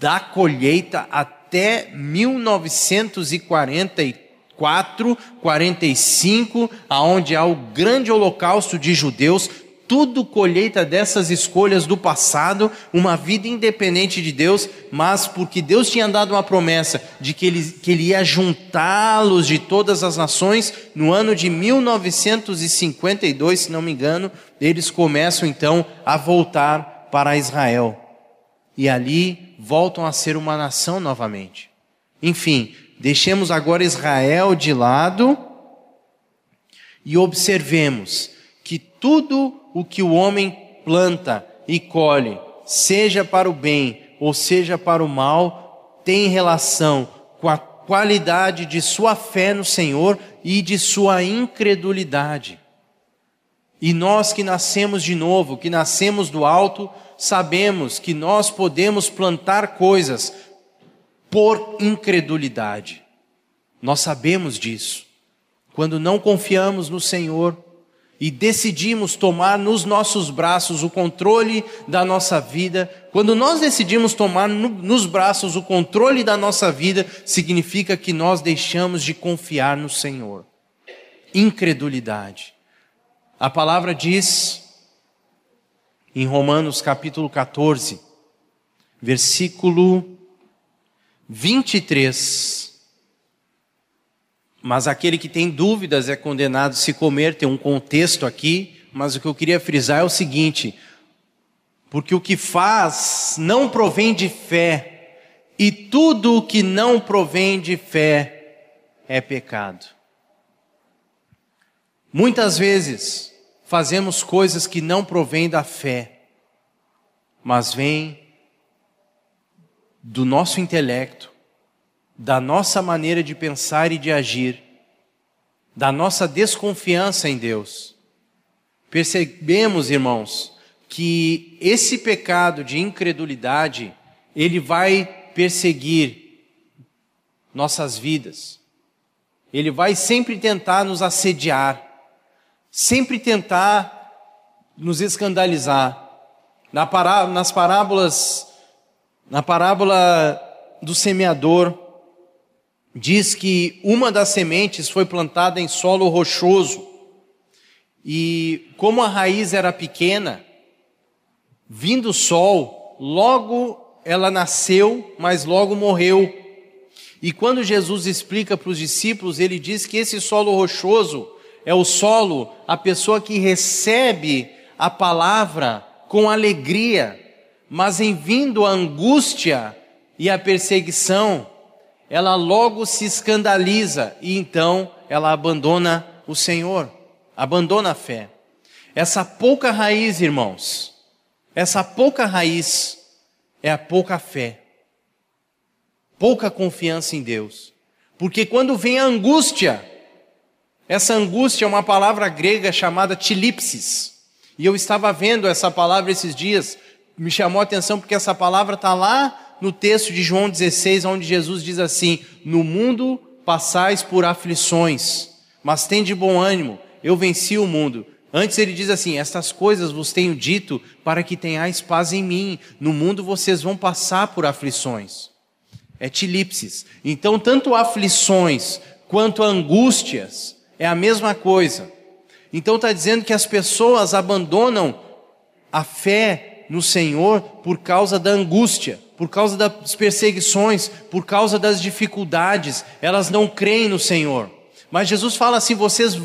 da colheita até 1944, 45, aonde há o grande holocausto de judeus, tudo colheita dessas escolhas do passado, uma vida independente de Deus, mas porque Deus tinha dado uma promessa de que ele, que ele ia juntá-los de todas as nações, no ano de 1952, se não me engano, eles começam então a voltar para Israel. E ali voltam a ser uma nação novamente. Enfim, deixemos agora Israel de lado e observemos que tudo o que o homem planta e colhe, seja para o bem ou seja para o mal, tem relação com a qualidade de sua fé no Senhor e de sua incredulidade. E nós que nascemos de novo, que nascemos do alto, sabemos que nós podemos plantar coisas por incredulidade. Nós sabemos disso. Quando não confiamos no Senhor e decidimos tomar nos nossos braços o controle da nossa vida, quando nós decidimos tomar no, nos braços o controle da nossa vida, significa que nós deixamos de confiar no Senhor. Incredulidade. A palavra diz em Romanos capítulo 14, versículo 23. Mas aquele que tem dúvidas é condenado se comer, tem um contexto aqui, mas o que eu queria frisar é o seguinte: porque o que faz não provém de fé, e tudo o que não provém de fé é pecado. Muitas vezes, fazemos coisas que não provêm da fé, mas vêm do nosso intelecto, da nossa maneira de pensar e de agir, da nossa desconfiança em Deus. Percebemos, irmãos, que esse pecado de incredulidade, ele vai perseguir nossas vidas. Ele vai sempre tentar nos assediar sempre tentar nos escandalizar. Na pará nas parábolas, na parábola do semeador, diz que uma das sementes foi plantada em solo rochoso, e como a raiz era pequena, vindo o sol, logo ela nasceu, mas logo morreu. E quando Jesus explica para os discípulos, ele diz que esse solo rochoso é o solo, a pessoa que recebe a palavra com alegria, mas em vindo a angústia e a perseguição, ela logo se escandaliza e então ela abandona o Senhor, abandona a fé. Essa pouca raiz, irmãos, essa pouca raiz é a pouca fé, pouca confiança em Deus. Porque quando vem a angústia, essa angústia é uma palavra grega chamada tilipsis. E eu estava vendo essa palavra esses dias, me chamou a atenção porque essa palavra está lá no texto de João 16, onde Jesus diz assim: No mundo passais por aflições, mas tem de bom ânimo, eu venci o mundo. Antes ele diz assim: Estas coisas vos tenho dito para que tenhais paz em mim. No mundo vocês vão passar por aflições. É tilipsis. Então, tanto aflições quanto angústias é a mesma coisa. Então está dizendo que as pessoas abandonam a fé no Senhor por causa da angústia, por causa das perseguições, por causa das dificuldades, elas não creem no Senhor. Mas Jesus fala assim: vocês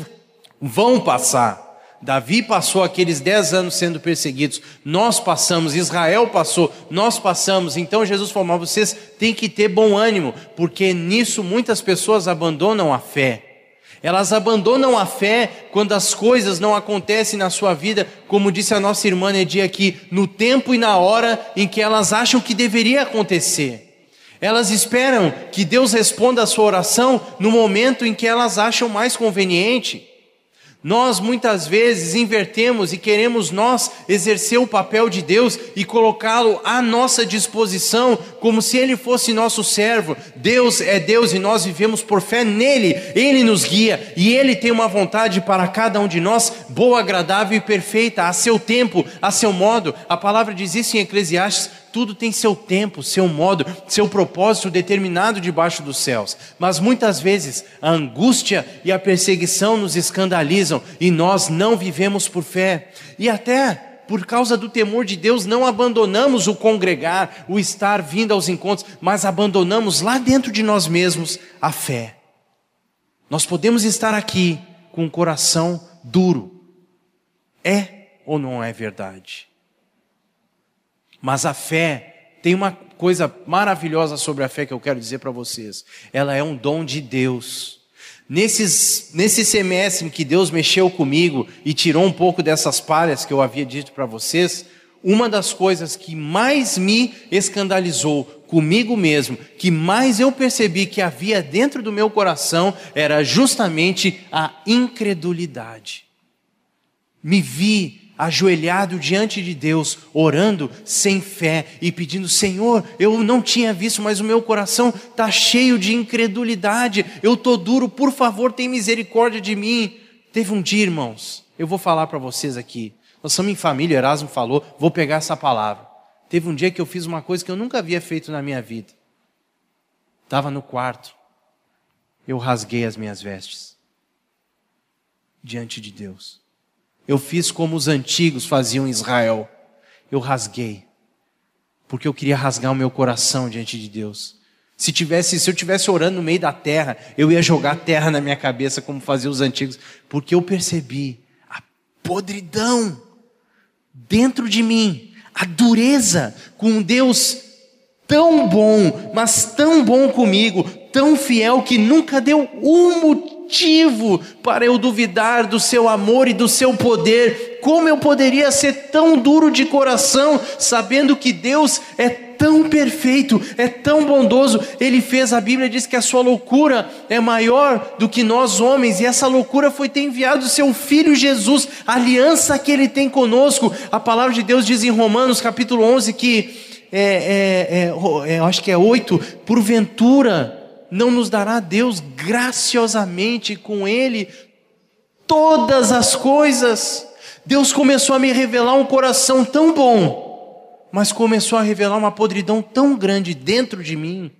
vão passar. Davi passou aqueles dez anos sendo perseguidos, nós passamos, Israel passou, nós passamos. Então Jesus falou: mas vocês têm que ter bom ânimo, porque nisso muitas pessoas abandonam a fé. Elas abandonam a fé quando as coisas não acontecem na sua vida, como disse a nossa irmã Nedia aqui, no tempo e na hora em que elas acham que deveria acontecer. Elas esperam que Deus responda a sua oração no momento em que elas acham mais conveniente. Nós muitas vezes invertemos e queremos nós exercer o papel de Deus e colocá-lo à nossa disposição, como se ele fosse nosso servo. Deus é Deus e nós vivemos por fé nele. Ele nos guia e ele tem uma vontade para cada um de nós, boa, agradável e perfeita, a seu tempo, a seu modo. A palavra diz isso em Eclesiastes tudo tem seu tempo, seu modo, seu propósito determinado debaixo dos céus. Mas muitas vezes a angústia e a perseguição nos escandalizam e nós não vivemos por fé. E até por causa do temor de Deus, não abandonamos o congregar, o estar vindo aos encontros, mas abandonamos lá dentro de nós mesmos a fé. Nós podemos estar aqui com o coração duro. É ou não é verdade? Mas a fé tem uma coisa maravilhosa sobre a fé que eu quero dizer para vocês. Ela é um dom de Deus. Nesses, nesse semestre em que Deus mexeu comigo e tirou um pouco dessas palhas que eu havia dito para vocês, uma das coisas que mais me escandalizou comigo mesmo, que mais eu percebi que havia dentro do meu coração, era justamente a incredulidade. Me vi ajoelhado diante de Deus, orando sem fé e pedindo: Senhor, eu não tinha visto, mas o meu coração está cheio de incredulidade, eu estou duro, por favor, tem misericórdia de mim. Teve um dia, irmãos, eu vou falar para vocês aqui. Nós somos em família, Erasmo falou, vou pegar essa palavra. Teve um dia que eu fiz uma coisa que eu nunca havia feito na minha vida. Estava no quarto, eu rasguei as minhas vestes diante de Deus. Eu fiz como os antigos faziam em Israel. Eu rasguei. Porque eu queria rasgar o meu coração diante de Deus. Se tivesse, se eu tivesse orando no meio da terra, eu ia jogar terra na minha cabeça como faziam os antigos, porque eu percebi a podridão dentro de mim, a dureza com um Deus tão bom, mas tão bom comigo, tão fiel que nunca deu um motivo motivo para eu duvidar do seu amor e do seu poder. Como eu poderia ser tão duro de coração, sabendo que Deus é tão perfeito, é tão bondoso. Ele fez, a Bíblia diz que a sua loucura é maior do que nós homens, e essa loucura foi ter enviado o seu filho Jesus, a aliança que ele tem conosco. A palavra de Deus diz em Romanos capítulo 11 que é, é, é, é, acho que é 8, porventura não nos dará Deus graciosamente com Ele todas as coisas? Deus começou a me revelar um coração tão bom, mas começou a revelar uma podridão tão grande dentro de mim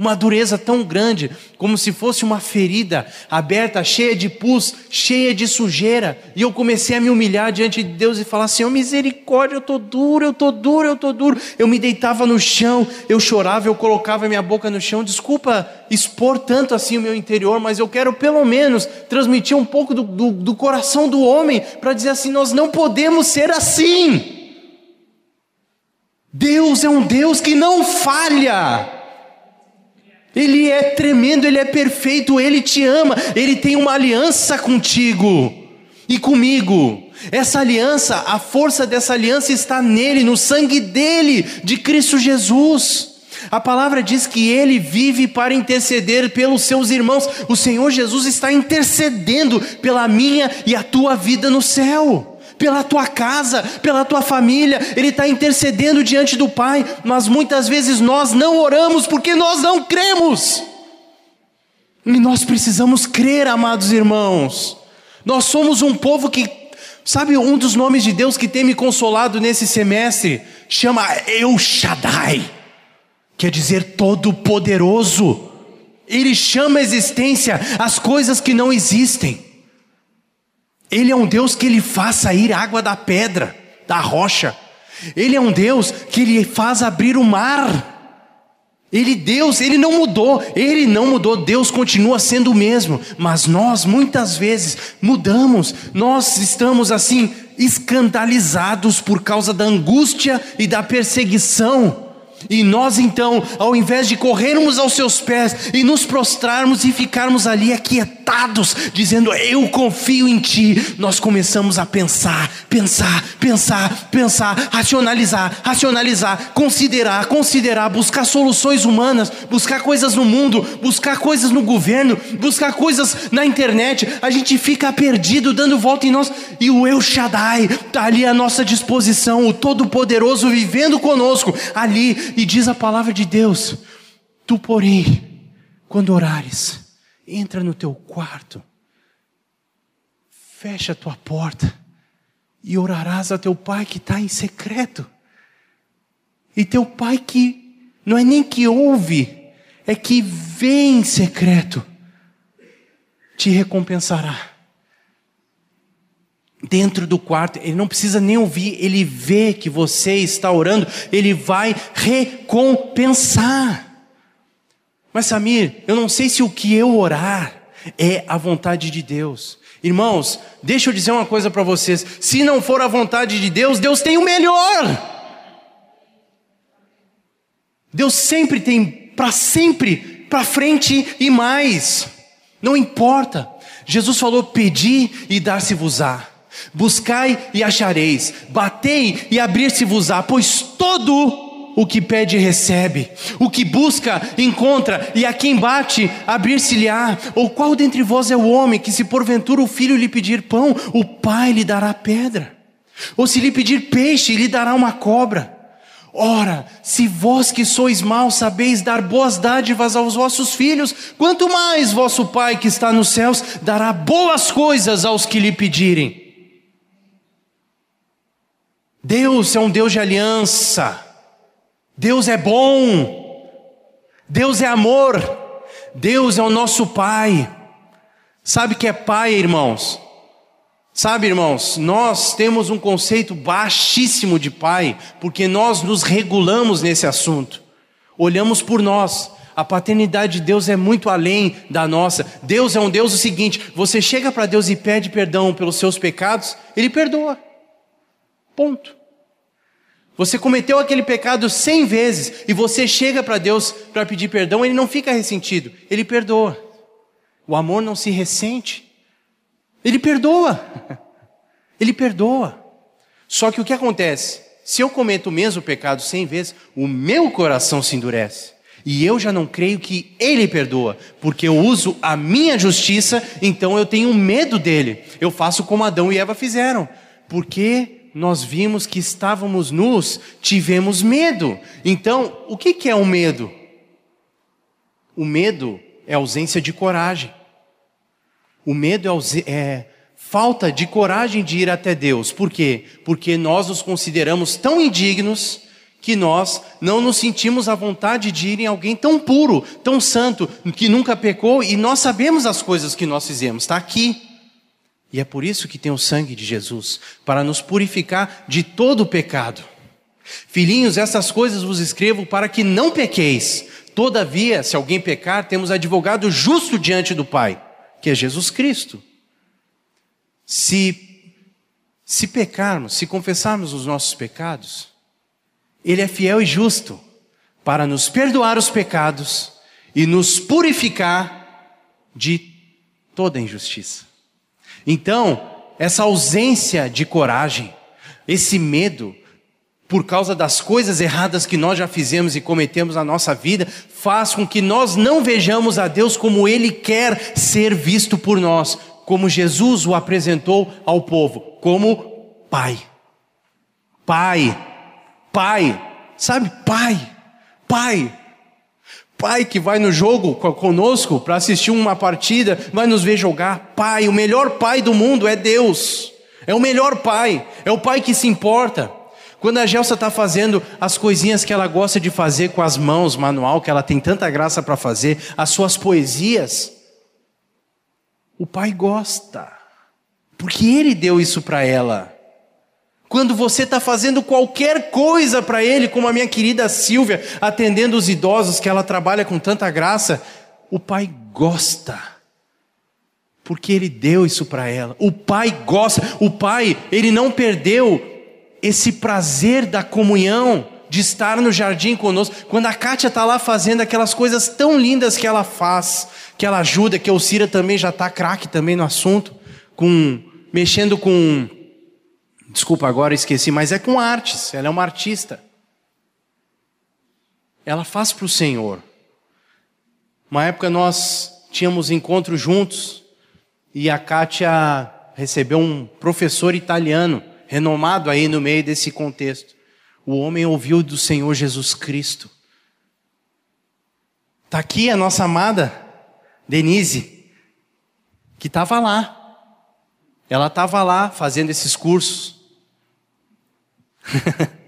uma dureza tão grande, como se fosse uma ferida aberta, cheia de pus, cheia de sujeira. E eu comecei a me humilhar diante de Deus e falar: Senhor, misericórdia, eu estou duro, eu estou duro, eu estou duro. Eu me deitava no chão, eu chorava, eu colocava minha boca no chão. Desculpa expor tanto assim o meu interior, mas eu quero pelo menos transmitir um pouco do, do, do coração do homem para dizer assim: nós não podemos ser assim. Deus é um Deus que não falha. Ele é tremendo, ele é perfeito, ele te ama, ele tem uma aliança contigo e comigo. Essa aliança, a força dessa aliança está nele, no sangue dele, de Cristo Jesus. A palavra diz que ele vive para interceder pelos seus irmãos. O Senhor Jesus está intercedendo pela minha e a tua vida no céu, pela tua casa, pela tua família. Ele está intercedendo diante do Pai, mas muitas vezes nós não oramos porque nós não cremos. E nós precisamos crer, amados irmãos. Nós somos um povo que Sabe um dos nomes de Deus que tem me consolado nesse semestre? Chama El Shaddai, quer dizer Todo-Poderoso. Ele chama a existência as coisas que não existem. Ele é um Deus que ele faz sair água da pedra, da rocha. Ele é um Deus que ele faz abrir o mar. Ele, Deus, ele não mudou, ele não mudou, Deus continua sendo o mesmo, mas nós muitas vezes mudamos, nós estamos assim escandalizados por causa da angústia e da perseguição. E nós então, ao invés de corrermos aos seus pés e nos prostrarmos e ficarmos ali aquietados, dizendo eu confio em ti, nós começamos a pensar, pensar, pensar, pensar, racionalizar, racionalizar, considerar, considerar, buscar soluções humanas, buscar coisas no mundo, buscar coisas no governo, buscar coisas na internet. A gente fica perdido, dando volta em nós, e o El Shaddai está ali à nossa disposição, o Todo-Poderoso vivendo conosco ali e diz a palavra de Deus: Tu, porém, quando orares, entra no teu quarto, fecha a tua porta e orarás a teu pai que está em secreto. E teu pai que não é nem que ouve, é que vê em secreto, te recompensará dentro do quarto, ele não precisa nem ouvir, ele vê que você está orando, ele vai recompensar. Mas Samir, eu não sei se o que eu orar é a vontade de Deus. Irmãos, deixa eu dizer uma coisa para vocês: se não for a vontade de Deus, Deus tem o melhor. Deus sempre tem para sempre, para frente e mais. Não importa. Jesus falou: pedi e dar-se-vos-á. Buscai e achareis, batei e abrir-se-vos-á, pois todo o que pede recebe, o que busca encontra, e a quem bate abrir-se-lhe-á. Ou qual dentre vós é o homem que, se porventura o filho lhe pedir pão, o pai lhe dará pedra? Ou se lhe pedir peixe, lhe dará uma cobra? Ora, se vós que sois maus sabeis dar boas dádivas aos vossos filhos, quanto mais vosso Pai que está nos céus dará boas coisas aos que lhe pedirem. Deus é um Deus de aliança. Deus é bom. Deus é amor. Deus é o nosso Pai. Sabe que é Pai, irmãos? Sabe, irmãos, nós temos um conceito baixíssimo de Pai, porque nós nos regulamos nesse assunto. Olhamos por nós. A paternidade de Deus é muito além da nossa. Deus é um Deus o seguinte: você chega para Deus e pede perdão pelos seus pecados, Ele perdoa. Ponto. Você cometeu aquele pecado cem vezes e você chega para Deus para pedir perdão, ele não fica ressentido, ele perdoa. O amor não se ressente, ele perdoa. [laughs] Ele perdoa. Só que o que acontece? Se eu cometo o mesmo pecado cem vezes, o meu coração se endurece. E eu já não creio que Ele perdoa, porque eu uso a minha justiça, então eu tenho medo dele. Eu faço como Adão e Eva fizeram, porque nós vimos que estávamos nus, tivemos medo. Então, o que é o medo? O medo é ausência de coragem. O medo é, é falta de coragem de ir até Deus. Por quê? Porque nós nos consideramos tão indignos que nós não nos sentimos à vontade de ir em alguém tão puro, tão santo, que nunca pecou e nós sabemos as coisas que nós fizemos. Está aqui. E é por isso que tem o sangue de Jesus para nos purificar de todo o pecado. Filhinhos, essas coisas vos escrevo para que não pequeis. Todavia, se alguém pecar, temos advogado justo diante do Pai, que é Jesus Cristo. Se se pecarmos, se confessarmos os nossos pecados, ele é fiel e justo para nos perdoar os pecados e nos purificar de toda injustiça. Então, essa ausência de coragem, esse medo, por causa das coisas erradas que nós já fizemos e cometemos na nossa vida, faz com que nós não vejamos a Deus como Ele quer ser visto por nós, como Jesus o apresentou ao povo, como Pai. Pai, Pai, sabe, Pai, Pai. Pai que vai no jogo conosco para assistir uma partida, vai nos ver jogar. Pai, o melhor pai do mundo é Deus. É o melhor pai, é o pai que se importa. Quando a Gelsa está fazendo as coisinhas que ela gosta de fazer com as mãos, manual, que ela tem tanta graça para fazer, as suas poesias, o pai gosta, porque ele deu isso para ela. Quando você está fazendo qualquer coisa para ele, como a minha querida Silvia, atendendo os idosos, que ela trabalha com tanta graça, o pai gosta porque ele deu isso para ela. O pai gosta, o pai, ele não perdeu esse prazer da comunhão, de estar no jardim conosco. Quando a Kátia está lá fazendo aquelas coisas tão lindas que ela faz, que ela ajuda, que a Alcira também já está craque também no assunto, com mexendo com. Desculpa, agora esqueci, mas é com artes, ela é uma artista. Ela faz para o Senhor. Uma época nós tínhamos encontro juntos e a Kátia recebeu um professor italiano renomado aí no meio desse contexto. O homem ouviu do Senhor Jesus Cristo. Está aqui a nossa amada Denise, que estava lá. Ela estava lá fazendo esses cursos. [laughs]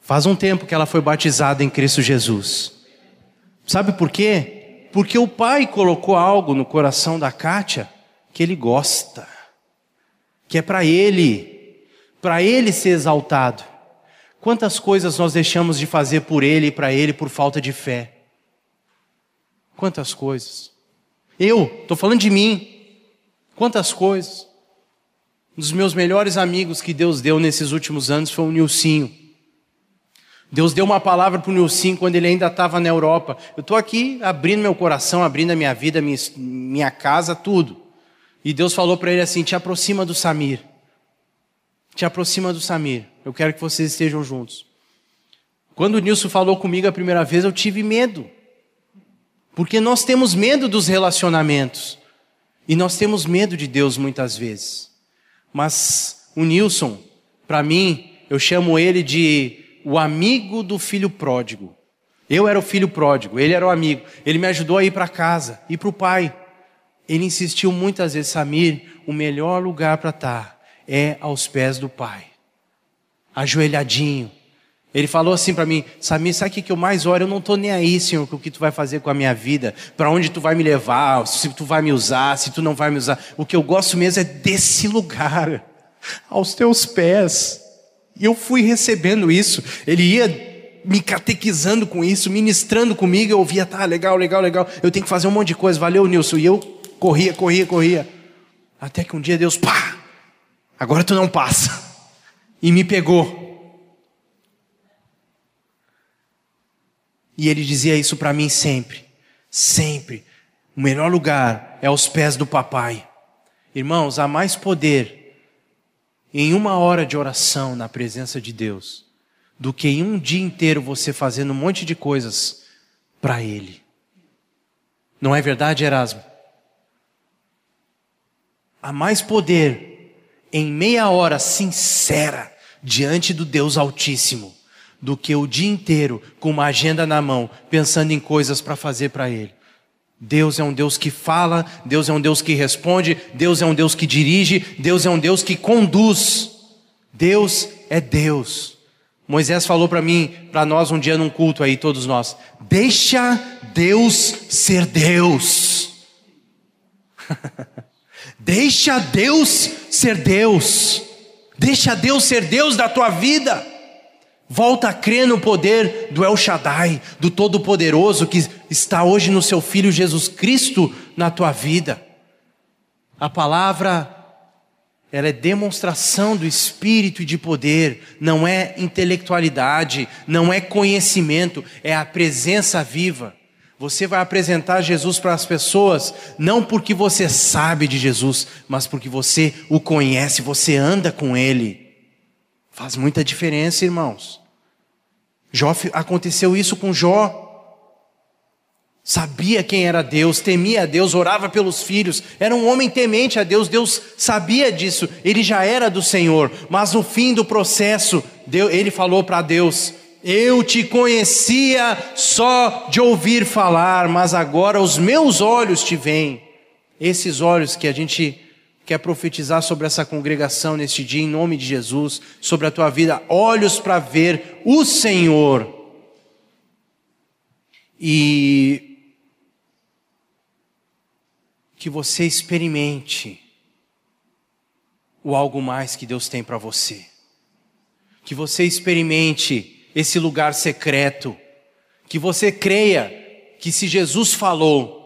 Faz um tempo que ela foi batizada em Cristo Jesus. Sabe por quê? Porque o pai colocou algo no coração da Kátia que ele gosta que é para Ele, para Ele ser exaltado. Quantas coisas nós deixamos de fazer por Ele e para Ele por falta de fé? Quantas coisas? Eu, estou falando de mim. Quantas coisas? Um dos meus melhores amigos que Deus deu nesses últimos anos foi o Nilcinho. Deus deu uma palavra para o Nilcinho quando ele ainda estava na Europa. Eu estou aqui abrindo meu coração, abrindo a minha vida, minha, minha casa, tudo. E Deus falou para ele assim: te aproxima do Samir. Te aproxima do Samir. Eu quero que vocês estejam juntos. Quando o Nilson falou comigo a primeira vez, eu tive medo. Porque nós temos medo dos relacionamentos. E nós temos medo de Deus muitas vezes. Mas o Nilson, para mim, eu chamo ele de o amigo do filho pródigo. Eu era o filho pródigo, ele era o amigo. Ele me ajudou a ir para casa, ir para o pai. Ele insistiu muitas vezes, Samir, o melhor lugar para estar é aos pés do Pai, ajoelhadinho. Ele falou assim para mim, Samir, sabe o que eu mais oro? Eu não estou nem aí, Senhor, com o que tu vai fazer com a minha vida, para onde tu vai me levar, se tu vai me usar, se tu não vai me usar. O que eu gosto mesmo é desse lugar, aos teus pés. E eu fui recebendo isso. Ele ia me catequizando com isso, ministrando comigo, eu ouvia, tá, legal, legal, legal, eu tenho que fazer um monte de coisa, valeu, Nilson. E eu corria, corria, corria. Até que um dia Deus, pá, agora tu não passa. E me pegou. E ele dizia isso para mim sempre, sempre. O melhor lugar é aos pés do papai. Irmãos, há mais poder em uma hora de oração na presença de Deus do que em um dia inteiro você fazendo um monte de coisas para Ele. Não é verdade, Erasmo? há mais poder em meia hora sincera diante do Deus Altíssimo do que o dia inteiro com uma agenda na mão, pensando em coisas para fazer para Ele. Deus é um Deus que fala, Deus é um Deus que responde, Deus é um Deus que dirige, Deus é um Deus que conduz. Deus é Deus. Moisés falou para mim, para nós um dia num culto aí, todos nós: deixa Deus ser Deus. [laughs] Deixa Deus ser Deus. Deixa Deus ser Deus da tua vida. Volta a crer no poder do El Shaddai, do Todo-Poderoso que está hoje no seu Filho Jesus Cristo na tua vida. A palavra ela é demonstração do espírito e de poder, não é intelectualidade, não é conhecimento, é a presença viva. Você vai apresentar Jesus para as pessoas, não porque você sabe de Jesus, mas porque você o conhece, você anda com ele. Faz muita diferença, irmãos. Jó, aconteceu isso com Jó sabia quem era Deus, temia a Deus, orava pelos filhos, era um homem temente a Deus, Deus sabia disso, ele já era do Senhor, mas no fim do processo, Deus, ele falou para Deus: Eu te conhecia só de ouvir falar, mas agora os meus olhos te veem. Esses olhos que a gente quer profetizar sobre essa congregação neste dia, em nome de Jesus, sobre a tua vida, olhos para ver o Senhor. E que você experimente o algo mais que Deus tem para você. Que você experimente esse lugar secreto. Que você creia que se Jesus falou,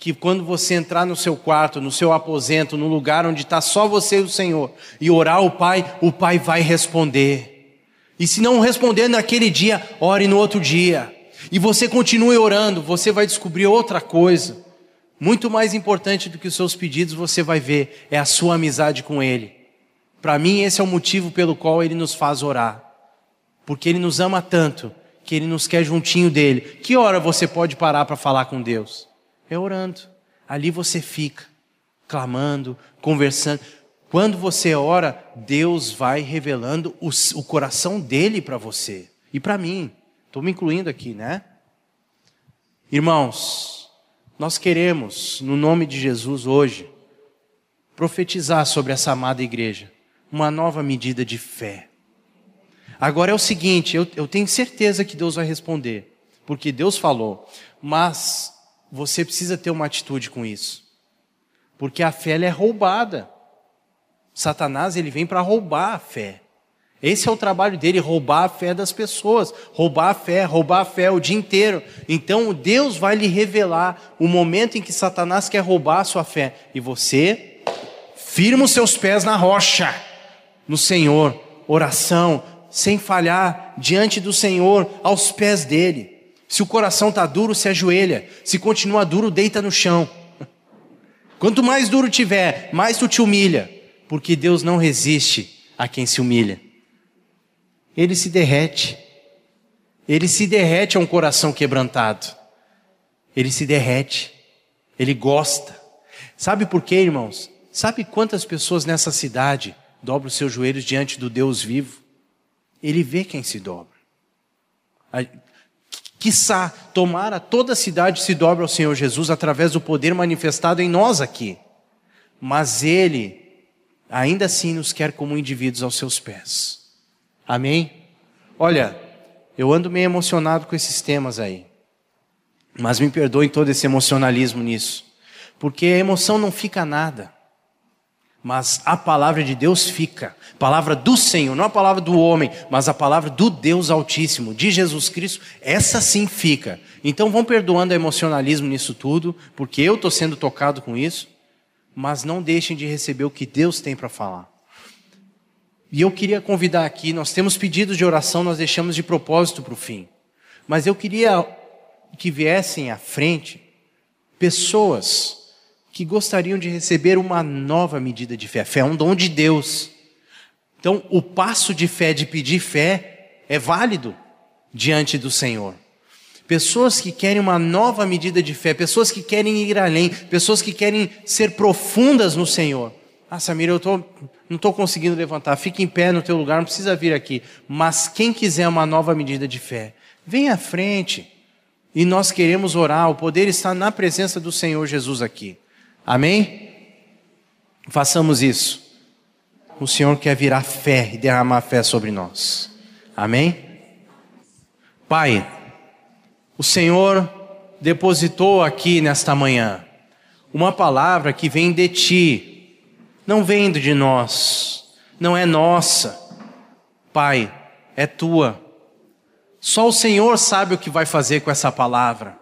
que quando você entrar no seu quarto, no seu aposento, no lugar onde está só você e o Senhor, e orar ao Pai, o Pai vai responder. E se não responder naquele dia, ore no outro dia. E você continue orando, você vai descobrir outra coisa. Muito mais importante do que os seus pedidos, você vai ver, é a sua amizade com Ele. Para mim, esse é o motivo pelo qual Ele nos faz orar. Porque Ele nos ama tanto, que Ele nos quer juntinho dele. Que hora você pode parar para falar com Deus? É orando. Ali você fica, clamando, conversando. Quando você ora, Deus vai revelando o, o coração dele para você e para mim. Estou me incluindo aqui, né? Irmãos, nós queremos, no nome de Jesus hoje, profetizar sobre essa amada igreja uma nova medida de fé. Agora é o seguinte, eu, eu tenho certeza que Deus vai responder, porque Deus falou, mas você precisa ter uma atitude com isso, porque a fé é roubada. Satanás ele vem para roubar a fé. Esse é o trabalho dele, roubar a fé das pessoas, roubar a fé, roubar a fé o dia inteiro. Então Deus vai lhe revelar o momento em que Satanás quer roubar a sua fé. E você firma os seus pés na rocha, no Senhor, oração, sem falhar, diante do Senhor, aos pés dele. Se o coração está duro, se ajoelha. Se continua duro, deita no chão. Quanto mais duro tiver, mais tu te humilha, porque Deus não resiste a quem se humilha ele se derrete. Ele se derrete a um coração quebrantado. Ele se derrete. Ele gosta. Sabe por quê, irmãos? Sabe quantas pessoas nessa cidade dobram os seus joelhos diante do Deus vivo? Ele vê quem se dobra. Quiçá, tomara toda a cidade se dobra ao Senhor Jesus através do poder manifestado em nós aqui. Mas Ele, ainda assim, nos quer como indivíduos aos seus pés. Amém? Olha, eu ando meio emocionado com esses temas aí. Mas me perdoem todo esse emocionalismo nisso. Porque a emoção não fica nada. Mas a palavra de Deus fica. Palavra do Senhor, não a palavra do homem, mas a palavra do Deus Altíssimo, de Jesus Cristo, essa sim fica. Então vão perdoando o emocionalismo nisso tudo, porque eu estou sendo tocado com isso, mas não deixem de receber o que Deus tem para falar. E eu queria convidar aqui, nós temos pedidos de oração, nós deixamos de propósito para o fim. Mas eu queria que viessem à frente pessoas que gostariam de receber uma nova medida de fé. Fé é um dom de Deus. Então, o passo de fé, de pedir fé, é válido diante do Senhor. Pessoas que querem uma nova medida de fé, pessoas que querem ir além, pessoas que querem ser profundas no Senhor. Ah, Samira, eu tô, não estou conseguindo levantar. Fique em pé no teu lugar, não precisa vir aqui. Mas quem quiser uma nova medida de fé, vem à frente. E nós queremos orar. O poder está na presença do Senhor Jesus aqui. Amém? Façamos isso. O Senhor quer virar fé e derramar fé sobre nós. Amém? Pai, o Senhor depositou aqui nesta manhã uma palavra que vem de ti não vem de nós, não é nossa. Pai, é tua. Só o Senhor sabe o que vai fazer com essa palavra,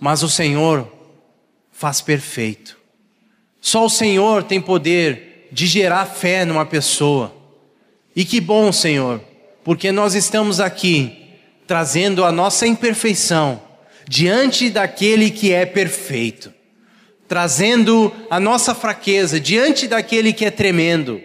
mas o Senhor faz perfeito. Só o Senhor tem poder de gerar fé numa pessoa. E que bom, Senhor, porque nós estamos aqui trazendo a nossa imperfeição diante daquele que é perfeito, trazendo a nossa fraqueza diante daquele que é tremendo.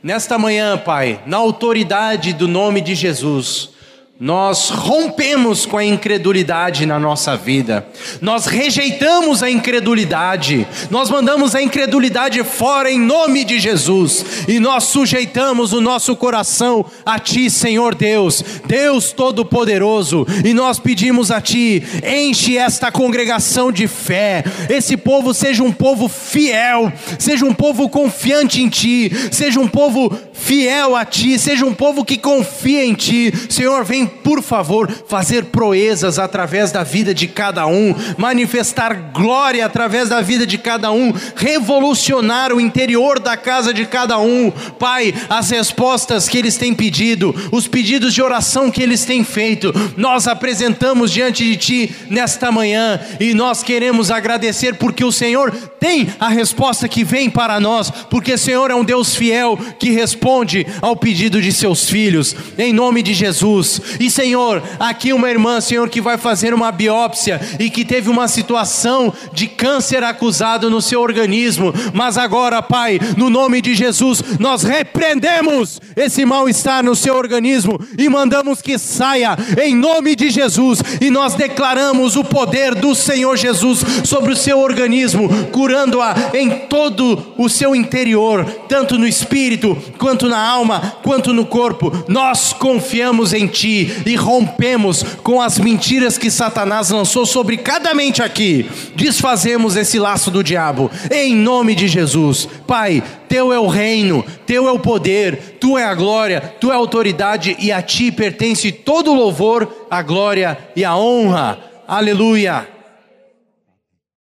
Nesta manhã, Pai, na autoridade do nome de Jesus, nós rompemos com a incredulidade na nossa vida, nós rejeitamos a incredulidade, nós mandamos a incredulidade fora em nome de Jesus, e nós sujeitamos o nosso coração a Ti, Senhor Deus, Deus Todo-Poderoso, e nós pedimos a Ti, enche esta congregação de fé, esse povo seja um povo fiel, seja um povo confiante em Ti, seja um povo fiel a Ti, seja um povo que confia em Ti, Senhor, vem por favor, fazer proezas através da vida de cada um, manifestar glória através da vida de cada um, revolucionar o interior da casa de cada um. Pai, as respostas que eles têm pedido, os pedidos de oração que eles têm feito, nós apresentamos diante de Ti nesta manhã e nós queremos agradecer porque o Senhor tem a resposta que vem para nós, porque o Senhor é um Deus fiel que responde ao pedido de seus filhos, em nome de Jesus. E Senhor, aqui uma irmã, Senhor, que vai fazer uma biópsia e que teve uma situação de câncer acusado no seu organismo, mas agora, Pai, no nome de Jesus, nós repreendemos esse mal-estar no seu organismo e mandamos que saia em nome de Jesus. E nós declaramos o poder do Senhor Jesus sobre o seu organismo, curando-a em todo o seu interior, tanto no espírito, quanto na alma, quanto no corpo. Nós confiamos em Ti e rompemos com as mentiras que Satanás lançou sobre cada mente aqui. Desfazemos esse laço do diabo, em nome de Jesus. Pai, Teu é o reino, Teu é o poder, Tu é a glória, Tu é a autoridade e a Ti pertence todo o louvor, a glória e a honra. Aleluia.